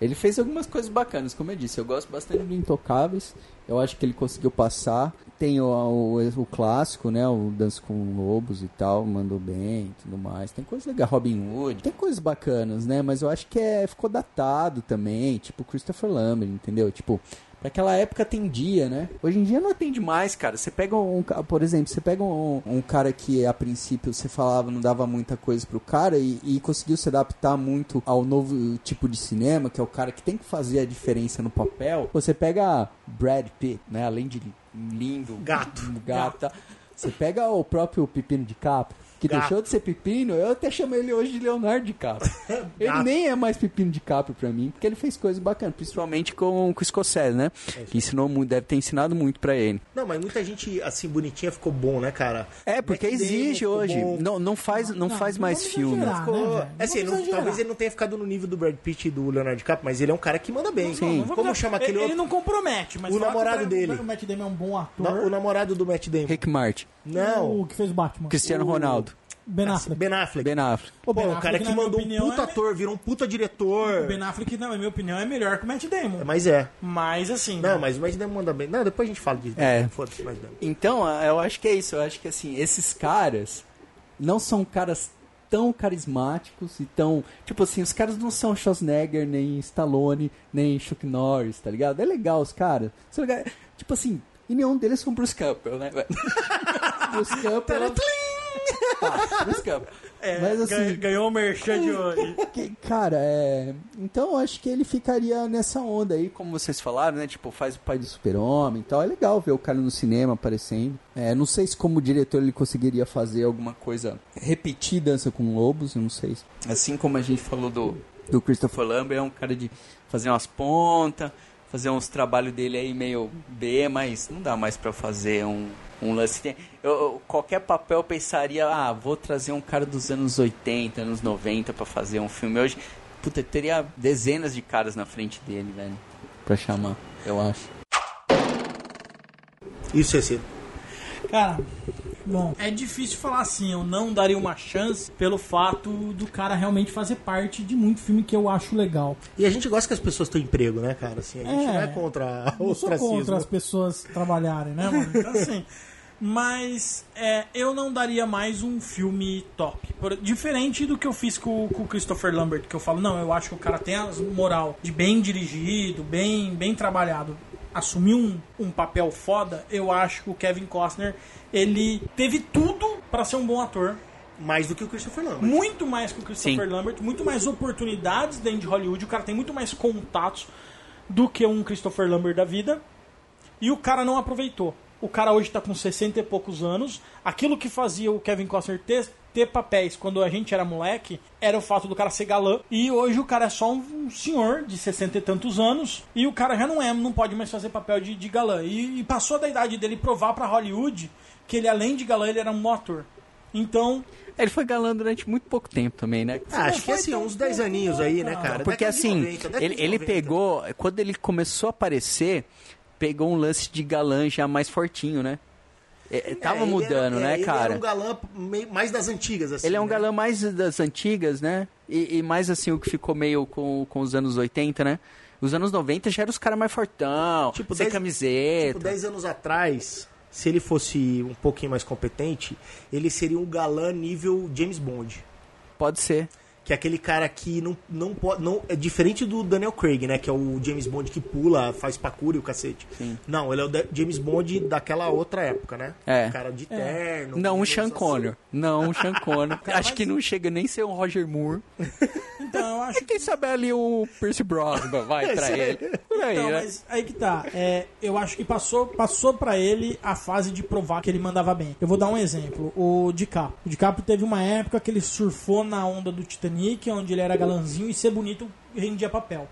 S4: Ele fez algumas coisas bacanas, como eu disse, eu gosto bastante do Intocáveis, eu acho que ele conseguiu passar. Tem o, o, o clássico, né, o Dança com Lobos e tal, mandou bem tudo mais. Tem coisas legais, Robin Hood, tem coisas bacanas, né, mas eu acho que é, ficou datado também, tipo Christopher Lambert, entendeu? Tipo, Pra aquela época atendia, né? Hoje em dia não atende mais, cara. Você pega um, por exemplo, você pega um, um cara que a princípio você falava não dava muita coisa pro cara e, e conseguiu se adaptar muito ao novo tipo de cinema, que é o cara que tem que fazer a diferença no papel. Você pega Brad Pitt, né? Além de lindo,
S3: Gato.
S4: gato. Você pega o próprio Pepino de Capri, que
S3: Gato.
S4: deixou de ser Pepino, eu até chamo ele hoje de Leonardo DiCaprio. (laughs) ele
S3: Gato.
S4: nem é mais Pepino de Capri pra mim, porque ele fez coisas bacanas, principalmente com, com o Scorsese, né? Que ensinou muito, deve ter ensinado muito pra ele.
S3: Não, mas muita gente, assim, bonitinha ficou bom, né, cara?
S4: É, porque exige hoje.
S3: bom.
S4: Não, não faz, não,
S2: Não,
S4: faz
S2: não
S4: mais filme.
S2: exagerar.
S3: Ficou-
S2: né,
S3: é assim,
S2: Não
S3: talvez ele não tenha ficado no nível do Brad Pitt e do Leonardo DiCaprio, mas ele é um cara que manda bem.
S4: Sim.
S3: Como chama aquele
S2: ele,
S3: outro?
S2: ele não compromete, mas
S3: O
S2: que
S3: namorado
S2: o-
S3: dele.
S2: O Matt Damon é um bom ator.
S3: O namorado do Matt Damon.
S4: Rick Martin,
S3: Não.
S2: O que fez Batman.
S4: Cristiano Ronaldo,
S2: Ben Affleck.
S3: Ben Affleck.
S4: Ben Affleck.
S2: O
S3: Pô,
S2: Ben
S3: o
S2: Affleck,
S3: cara que mandou um puta
S2: é-
S3: ator, virou um puta diretor.
S2: O Ben Affleck, na minha opinião, é melhor que o Matt Damon.
S3: Mas é.
S2: Mas assim.
S3: Não, mas o Matt Damon manda bem. Não, depois a gente fala disso.
S4: É.
S3: Foda-se, Matt Damon.
S4: Então, eu acho que é isso. Eu acho que assim, esses caras não são caras tão carismáticos e tão. Tipo assim, os caras não são Schwarzenegger, nem Stallone, nem Chuck Norris, tá ligado? É legal os caras. Tipo assim, e nenhum deles são Bruce Campbell, né, velho? (laughs) Bruce Campbell. Tá.
S2: É,
S4: Mas assim,
S2: ganhou o merchan de (laughs) hoje.
S4: que- cara, é. Então acho que ele ficaria nessa onda aí, como vocês falaram, né? Tipo, faz o pai do super-homem e tal. É legal ver o cara no cinema aparecendo. É, não sei se como diretor ele conseguiria fazer alguma coisa. Repetir Dança com Lobos, eu não sei. Assim como a gente falou do, do Christopher Lambert, é um cara de fazer umas pontas, fazer uns trabalhos dele aí meio B, mas não dá mais pra fazer um, um lance. Eu, eu- qualquer papel eu pensaria, ah, vou trazer um cara dos anos 80, anos 90 pra fazer um filme hoje. Puta, teria dezenas de caras na frente dele, velho. Pra chamar, eu acho.
S3: Isso, CC.
S2: Cara, bom, é difícil falar assim, eu não daria uma chance pelo fato do cara realmente fazer parte de muito filme que eu acho legal.
S3: E a gente gosta que as pessoas tenham emprego, né, cara? Assim, a gente
S2: É.
S3: não é contra o ostracismo.
S2: contra as pessoas trabalharem, né, mano? Então, assim. Mas é, eu não daria mais um filme top. Por- diferente do que eu fiz com, com o Christopher Lambert, que eu falo, não, eu acho que o cara tem a moral de bem dirigido, bem, bem trabalhado. Assumir um, um papel foda, eu acho que o Kevin Costner, ele teve tudo pra ser um bom ator.
S3: Mais do que o Christopher Lambert.
S2: Muito mais que o Christopher
S4: Sim.
S2: Lambert, muito mais oportunidades dentro de Hollywood. O cara tem muito mais contatos do que um Christopher Lambert da vida. E o cara não aproveitou. O cara hoje tá com 60 e poucos anos. Aquilo que fazia o Kevin Costner ter, ter papéis quando a gente era moleque era o fato do cara ser galã. E hoje o cara é só um senhor de 60 e tantos anos. E o cara já não é, não pode mais fazer papel de, de galã. E, e passou da idade dele provar pra Hollywood que ele, além de galã, ele era um bom ator. Então,
S4: Ele foi galã durante muito pouco tempo também, né?
S3: Ah, acho que assim, uns 10
S2: pouco,
S3: aninhos aí, né,
S2: cara.
S3: cara?
S4: Porque assim,
S3: 90, década
S4: ele, ele
S3: 90.
S4: pegou, quando ele começou a aparecer, pegou um lance de galã já mais fortinho, né? É, é, tava
S3: É, ele
S4: mudando,
S3: era- é,
S4: né,
S3: ele
S4: cara?
S3: Era um galã mais das antigas, assim.
S4: Ele é um
S3: né?
S4: galã mais das antigas, né? E, e mais assim, o que ficou meio com, com os anos 80, né? Os anos 90 já eram os caras mais fortão,
S3: Tipo,
S4: sem
S3: dez-
S4: camiseta.
S3: Tipo, 10 anos atrás, se ele fosse um pouquinho mais competente, ele seria um galã nível James Bond.
S4: Pode ser.
S3: Que é aquele cara que não, não pode. Não, é diferente do Daniel Craig, né? Que é o James Bond que pula, faz parkour e o cacete. Não, ele é o da- James Bond daquela outra época, né?
S4: É.
S3: O cara de terno.
S4: Não
S3: com
S4: um Sean
S3: assim.
S4: Connor. Não um Sean Connor. (laughs) Acho que não chega nem a ser um Roger Moore. (laughs)
S2: Então, eu acho que.
S8: Quem sabe ali o Percy Brosnan vai (laughs) pra ele. Por aí,
S2: Então,
S8: né?
S2: mas aí que tá. É, eu acho que passou, passou para ele a fase de provar que ele mandava bem. Eu vou dar um exemplo. O DiCaprio. O DiCaprio teve uma época que ele surfou na onda do Titanic, onde ele era galanzinho e ser bonito rendia papel.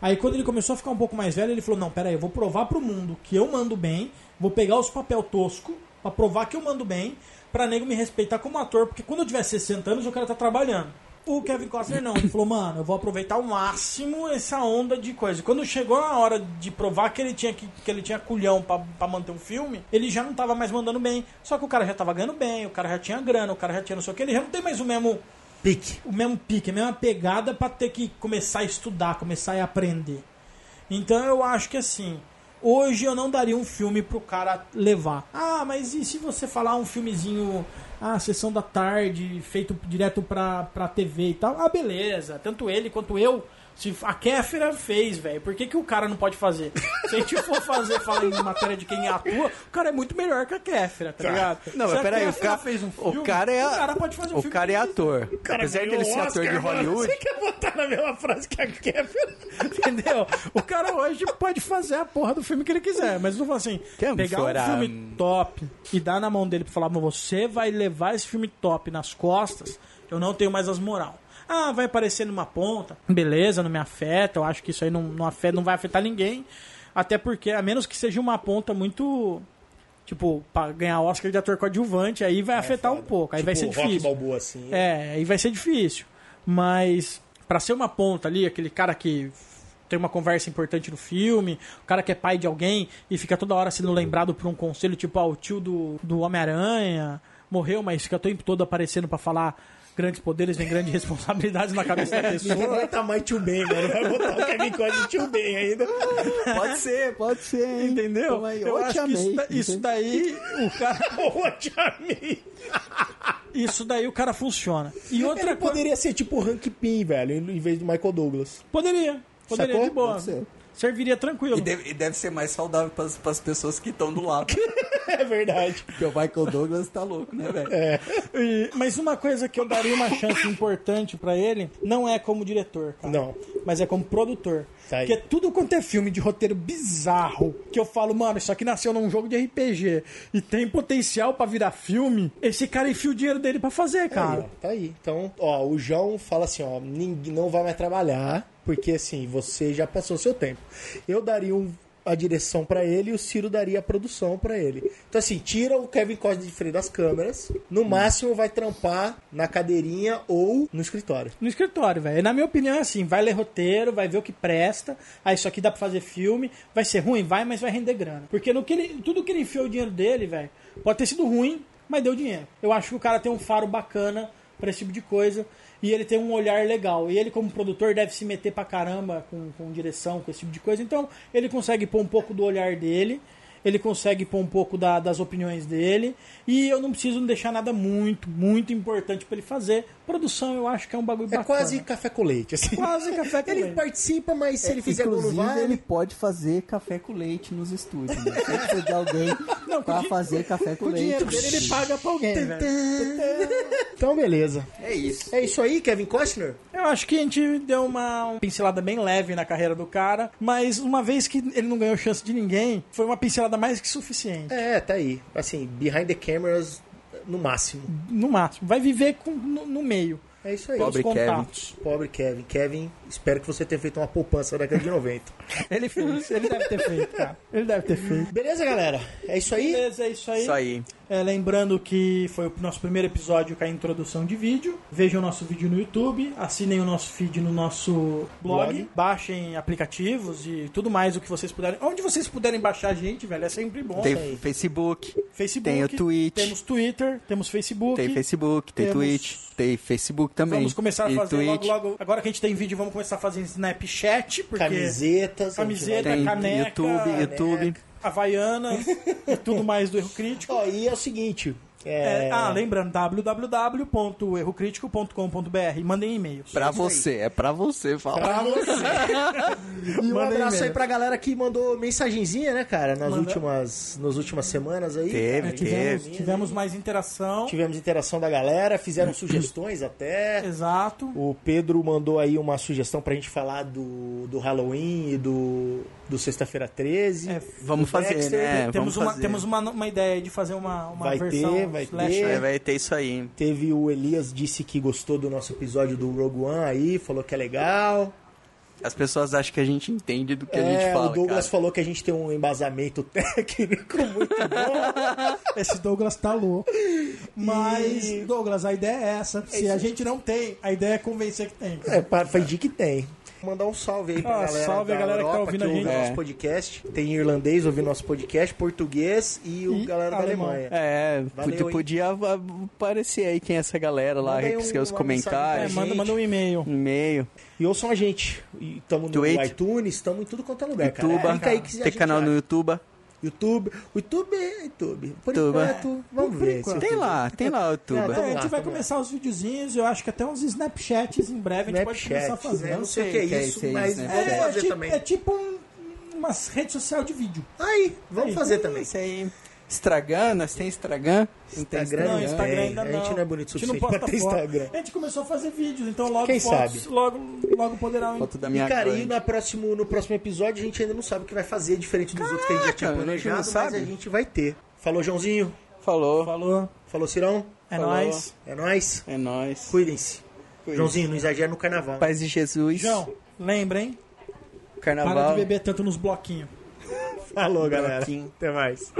S2: Aí quando ele começou a ficar um pouco mais velho, ele falou: Não, peraí, eu vou provar pro mundo que eu mando bem, vou pegar os papel tosco pra provar que eu mando bem, pra nego me respeitar como ator, porque quando eu tiver 60 anos eu quero estar trabalhando. O Kevin Costner não, ele falou, mano, eu vou aproveitar ao máximo essa onda de coisa. Quando chegou a hora de provar que ele tinha que, que ele tinha culhão pra manter um filme, ele já não tava mais mandando bem. Só que o cara já tava ganhando bem, o cara já tinha grana, o cara já tinha não sei o que, ele já não tem mais o mesmo
S3: Pique.
S2: o mesmo pique, a mesma pegada pra ter que começar a estudar, começar a aprender. Então eu acho que assim, hoje eu não daria um filme pro cara levar. Ah, mas e se você falar um filmezinho, ah, sessão da tarde, feito direto pra, pra TV e tal? Ah, beleza. Tanto ele quanto eu. Se a Kéfera fez, velho, por que, que o cara não pode fazer? Se a gente for fazer, falar em matéria de quem atua, o cara é muito melhor que a Kéfera, tá ligado?
S8: Não, mas peraí, o
S2: Kéfera
S8: cara,
S2: fez um
S8: o
S2: filme,
S8: cara é,
S2: o cara pode fazer um
S8: o
S2: filme
S8: cara é
S2: que ele quiser.
S8: ator. Apesar dele ser ator de Hollywood,
S3: Você quer botar na mesma frase que a Kevin?
S2: Entendeu? O cara hoje pode fazer a porra do filme que ele quiser, mas não fala assim,
S8: Quer
S2: pegar um filme top e dar na mão dele pra falar, "Mas você vai levar esse filme top nas costas, eu não tenho mais as moral. Ah, vai aparecer numa ponta, beleza, não me afeta, eu acho que isso aí não, não, afeta, não vai afetar ninguém, até porque, a menos que seja uma ponta muito... Tipo, pra ganhar Oscar de ator coadjuvante, aí vai afetar um pouco, aí vai ser
S3: Tipo,
S2: difícil.
S3: Balboa, assim.
S2: É, aí vai ser difícil. Mas pra ser uma ponta ali, aquele cara que tem uma conversa importante no filme, o cara que é pai de alguém e fica toda hora sendo lembrado por um conselho, tipo, ah, o tio do, do Homem-Aranha morreu, mas fica o tempo todo aparecendo pra falar grandes poderes vem grandes (laughs) responsabilidades na cabeça da
S3: Ninguém
S2: pessoa.
S3: vai botar mais tio Ben, mano. Vai botar o Kevin Costner tio Ben ainda.
S4: Pode ser, pode ser, hein?
S2: Entendeu?
S4: Aí.
S2: Eu
S4: Ô,
S2: acho
S4: te
S2: que isso,
S4: amei.
S2: da- isso daí, o cara, (laughs)
S3: Ô, te amei.
S2: isso daí o cara funciona. E outra
S3: Ele
S2: coisa,
S3: poderia ser tipo o Hank Pym, velho, em vez do Michael Douglas.
S2: poderia, poderia
S3: Sacou?
S2: de boa.
S4: Pode ser.
S2: Serviria tranquilo.
S4: E deve, e deve ser mais saudável pras, pras pessoas que estão do lado. (laughs)
S3: É verdade.
S4: Porque o Michael Douglas tá louco, né, velho?
S2: E- mas uma coisa que eu daria uma chance importante pra ele não é como diretor, cara.
S3: Não.
S2: Mas é como produtor.
S3: Tá.
S2: Porque tudo quanto é filme de roteiro bizarro, que eu falo, mano, isso aqui nasceu num jogo de RPG e tem potencial pra virar filme, esse cara enfia o dinheiro dele pra fazer,
S3: Aí,
S2: cara.
S3: ó, tá aí. Então, ó, o João fala assim, ó, ninguém não vai mais trabalhar, porque assim, você já passou o seu tempo. Eu daria um- a direção pra ele e o Ciro daria a produção pra ele. Então assim, tira o Kevin Costner de frente das câmeras, no máximo vai trampar na cadeirinha ou no escritório.
S2: No escritório, velho. Na minha opinião, é assim, vai ler roteiro, vai ver o que presta. Ah, isso aqui dá pra fazer filme. Vai ser ruim? Vai, mas vai render grana. Porque no que ele, tudo que ele enfiou o dinheiro dele, velho, pode ter sido ruim, mas deu dinheiro. Eu acho que o cara tem um faro bacana pra esse tipo de coisa. E ele tem um olhar legal. E ele, como produtor, deve se meter pra caramba com, com direção, com esse tipo de coisa. Então, ele consegue pôr um pouco do olhar dele. Ele consegue pôr um pouco da- das opiniões dele. E eu não preciso deixar nada muito, muito importante pra ele fazer. Produção, eu acho que é um bagulho
S3: É
S2: bacana.
S3: quase café com leite, assim.
S2: Quase café com
S3: Ele
S2: leite.
S3: participa, mas se ele fizer gol no
S4: Inclusive,
S3: vale...
S4: ele pode fazer café com leite nos estúdios. Né? Se precisa de alguém (laughs)
S2: Não,
S4: pra fazer café com
S2: O
S4: leite.
S2: dinheiro dele ele paga pra alguém, velho.
S3: Então, beleza.
S4: É isso.
S3: É isso aí, Kevin Costner?
S2: Eu acho que a gente deu uma uma pincelada bem leve na carreira do cara, mas uma vez que ele não ganhou chance de ninguém, foi uma pincelada mais que suficiente.
S3: É, tá aí. Assim, behind the cameras, no máximo.
S2: No máximo. Vai viver com- no, no meio.
S3: É isso aí.
S8: Pobre
S2: contatos.
S3: Pobre Kevin. Kevin, espero que você tenha feito uma poupança na década de 90. (laughs)
S2: Ele fez, ele deve ter feito, cara. Ele deve ter feito.
S3: Beleza, galera? É isso aí?
S2: Beleza, é isso aí.
S8: Isso aí.
S2: É, lembrando que foi o nosso primeiro episódio com a introdução de vídeo. Vejam o nosso vídeo no YouTube, assinem o nosso feed no nosso blog,
S3: Blog.
S2: baixem aplicativos e tudo mais o que vocês puderem. Onde vocês puderem baixar a gente, velho, é sempre bom.
S8: Tem
S3: aí.
S8: Facebook,
S2: Facebook,
S8: tem o Twitch.
S2: temos Twitter, temos Facebook.
S8: tem Facebook, tem
S2: Temos-
S8: Twitch, tem Facebook também.
S2: Vamos começar a fazer
S8: Twitch.
S2: logo, logo. Agora que a gente tem vídeo, vamos começar a fazer Snapchat, porque
S3: Camisetas.
S2: Camiseta,
S3: a gente
S8: Tem
S2: caneca,
S8: YouTube, YouTube.
S2: Havaiana e tudo mais do erro crítico.
S3: Ó, e é o seguinte,
S2: É, ah, lembrando, www.errocrítico.com.br. Mandem e-mails.
S4: Pra você, é pra você falar.
S3: Pra você. (laughs) e um
S2: Mandem
S3: abraço aí pra galera que mandou mensagenzinha, né, cara, nas,
S2: Manda-
S3: últimas, nas últimas semanas aí.
S4: Teve,
S3: cara.
S2: Tivemos,
S4: teve.
S2: tivemos mais interação.
S3: Tivemos interação da galera, fizeram (laughs) sugestões até.
S2: Exato.
S3: O Pedro mandou aí uma sugestão pra gente falar do, do Halloween e do, do Sexta-feira 13.
S2: É,
S9: Vamos fazer,
S3: Dexter.
S9: né?
S2: temos
S9: Vamos
S2: uma,
S9: fazer.
S2: temos uma, uma ideia de fazer uma, uma
S3: Vai
S2: versão
S3: ter, vai
S2: slasher.
S3: ter.
S9: Vai, vai ter isso aí.
S3: Teve o Elias disse que gostou do nosso episódio do Rogue One aí, falou que é legal.
S9: As pessoas acham que a gente entende do que a
S3: É,
S9: gente fala,
S3: o Douglas
S9: cara.
S3: falou que a gente tem um embasamento (laughs) técnico muito bom.
S2: Esse Douglas tá louco. Mas, Douglas, a ideia é essa. Se a gente não tem, a ideia é convencer que tem.
S3: É, para fingir que tem. Mandar um salve aí pra
S2: Ah,
S3: galera.
S2: salve a galera que tá
S3: Europa
S2: ouvindo a
S3: ouve
S2: gente.
S3: nosso
S4: É.
S3: podcast. Tem irlandês ouvindo nosso podcast, português e o
S2: E
S3: galera da. Alemanha.
S4: É,
S3: Valeu,
S4: podia,
S3: hein?
S4: podia aparecer aí quem é essa galera lá,
S3: um-
S4: escrever os
S2: É,
S4: comentários,
S3: mensagem
S2: manda, manda um e-mail.
S4: e-mail.
S3: E ouçam a gente. Estamos no iTunes, estamos em tudo quanto é lugar, cara.
S9: YouTube,
S3: Clica aí que a
S9: tem canal no YouTube.
S3: YouTube. O YouTube é YouTube. Por
S9: YouTube.
S3: enquanto, vamos ver. se o
S4: Tem lá, tem lá o YouTube.
S3: É,
S2: É,
S3: Tamo
S2: a
S3: lá,
S2: gente vai
S3: tamo
S2: começar os videozinhos, eu acho que até uns Snapchats em breve a gente pode começar a
S3: Snapchat.
S2: fazer.
S3: né? Eu não sei o que é
S4: o que é
S3: isso, mas
S4: Snapchat.
S3: vamos
S2: É,
S3: fazer
S2: tipo,
S3: também.
S2: é tipo um, uma rede social de vídeo.
S3: Aí, vamos
S2: Aí.
S3: fazer também.
S4: Isso aí. Instagram, nós tem Instagram? Não tem
S3: Instagram,
S2: Não, Instagram ainda
S3: A
S2: não.
S3: gente não é bonito o
S2: A gente não
S3: suficiente
S2: posta
S3: pra ter. Instagram.
S2: A gente começou a fazer vídeos, então logo
S3: Quem
S2: fotos,
S3: sabe?
S2: logo, logo poderão...
S4: Foto da minha
S3: E, cara, e na próximo, no próximo episódio a gente ainda não sabe o que vai fazer, diferente dos outros que a gente já tinha
S4: Caraca, a gente
S3: planejado, mas
S4: sabe.
S3: a gente vai ter. Falou, Joãozinho.
S4: Falou.
S2: Falou,
S3: Falou, Cirão.
S2: é
S4: Falou.
S2: nóis.
S3: É nóis.
S4: É nóis.
S3: Cuidem-se.
S4: Cuide.
S3: Joãozinho, não exagera no carnaval.
S4: Paz de Jesus.
S2: João, lembra, hein?
S4: Carnaval.
S2: Para de beber tanto nos bloquinhos.
S3: Falou, galera.
S4: Bloquinho.
S3: Até mais.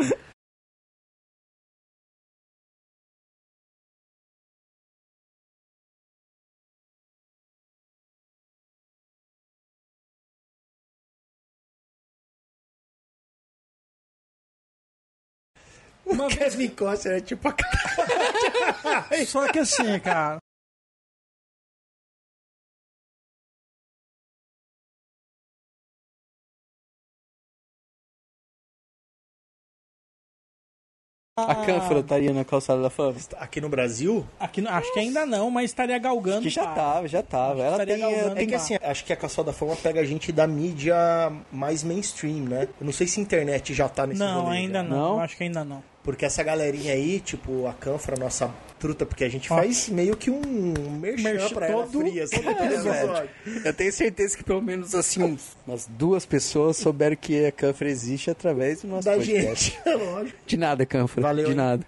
S2: Uma vez,
S3: Kevin Costner é tipo a cara.
S2: só que assim, cara...
S4: A cânfora estaria na calçada da fama?
S3: Aqui no Brasil,
S2: Aqui, acho que ainda não, mas estaria galgando.
S4: Que já
S2: cara.
S4: tava, já tava. Ela
S2: estaria
S4: tem,
S2: galgando
S3: é
S4: tem
S3: que assim, acho que a Caçada da Fama pega a gente da mídia mais mainstream, né? Eu não sei se a internet já tá nesse
S2: Não, ainda
S3: né?
S2: não.
S4: Não?
S2: Acho que ainda não.
S3: Porque essa galerinha aí, tipo, a Canfra, nossa truta, porque a gente faz meio que um merchan
S2: Merchan
S3: pra ela
S2: todo-
S3: fria, assim,
S2: todo
S3: no
S2: episódio.
S3: episódio.
S4: Eu tenho certeza que pelo menos assim, uns- umas duas pessoas souberam que a cânfora existe através do nosso
S3: Da
S4: podcast.
S3: gente, é (laughs) lógico.
S4: De nada, cânfora.
S3: Valeu,
S4: De nada.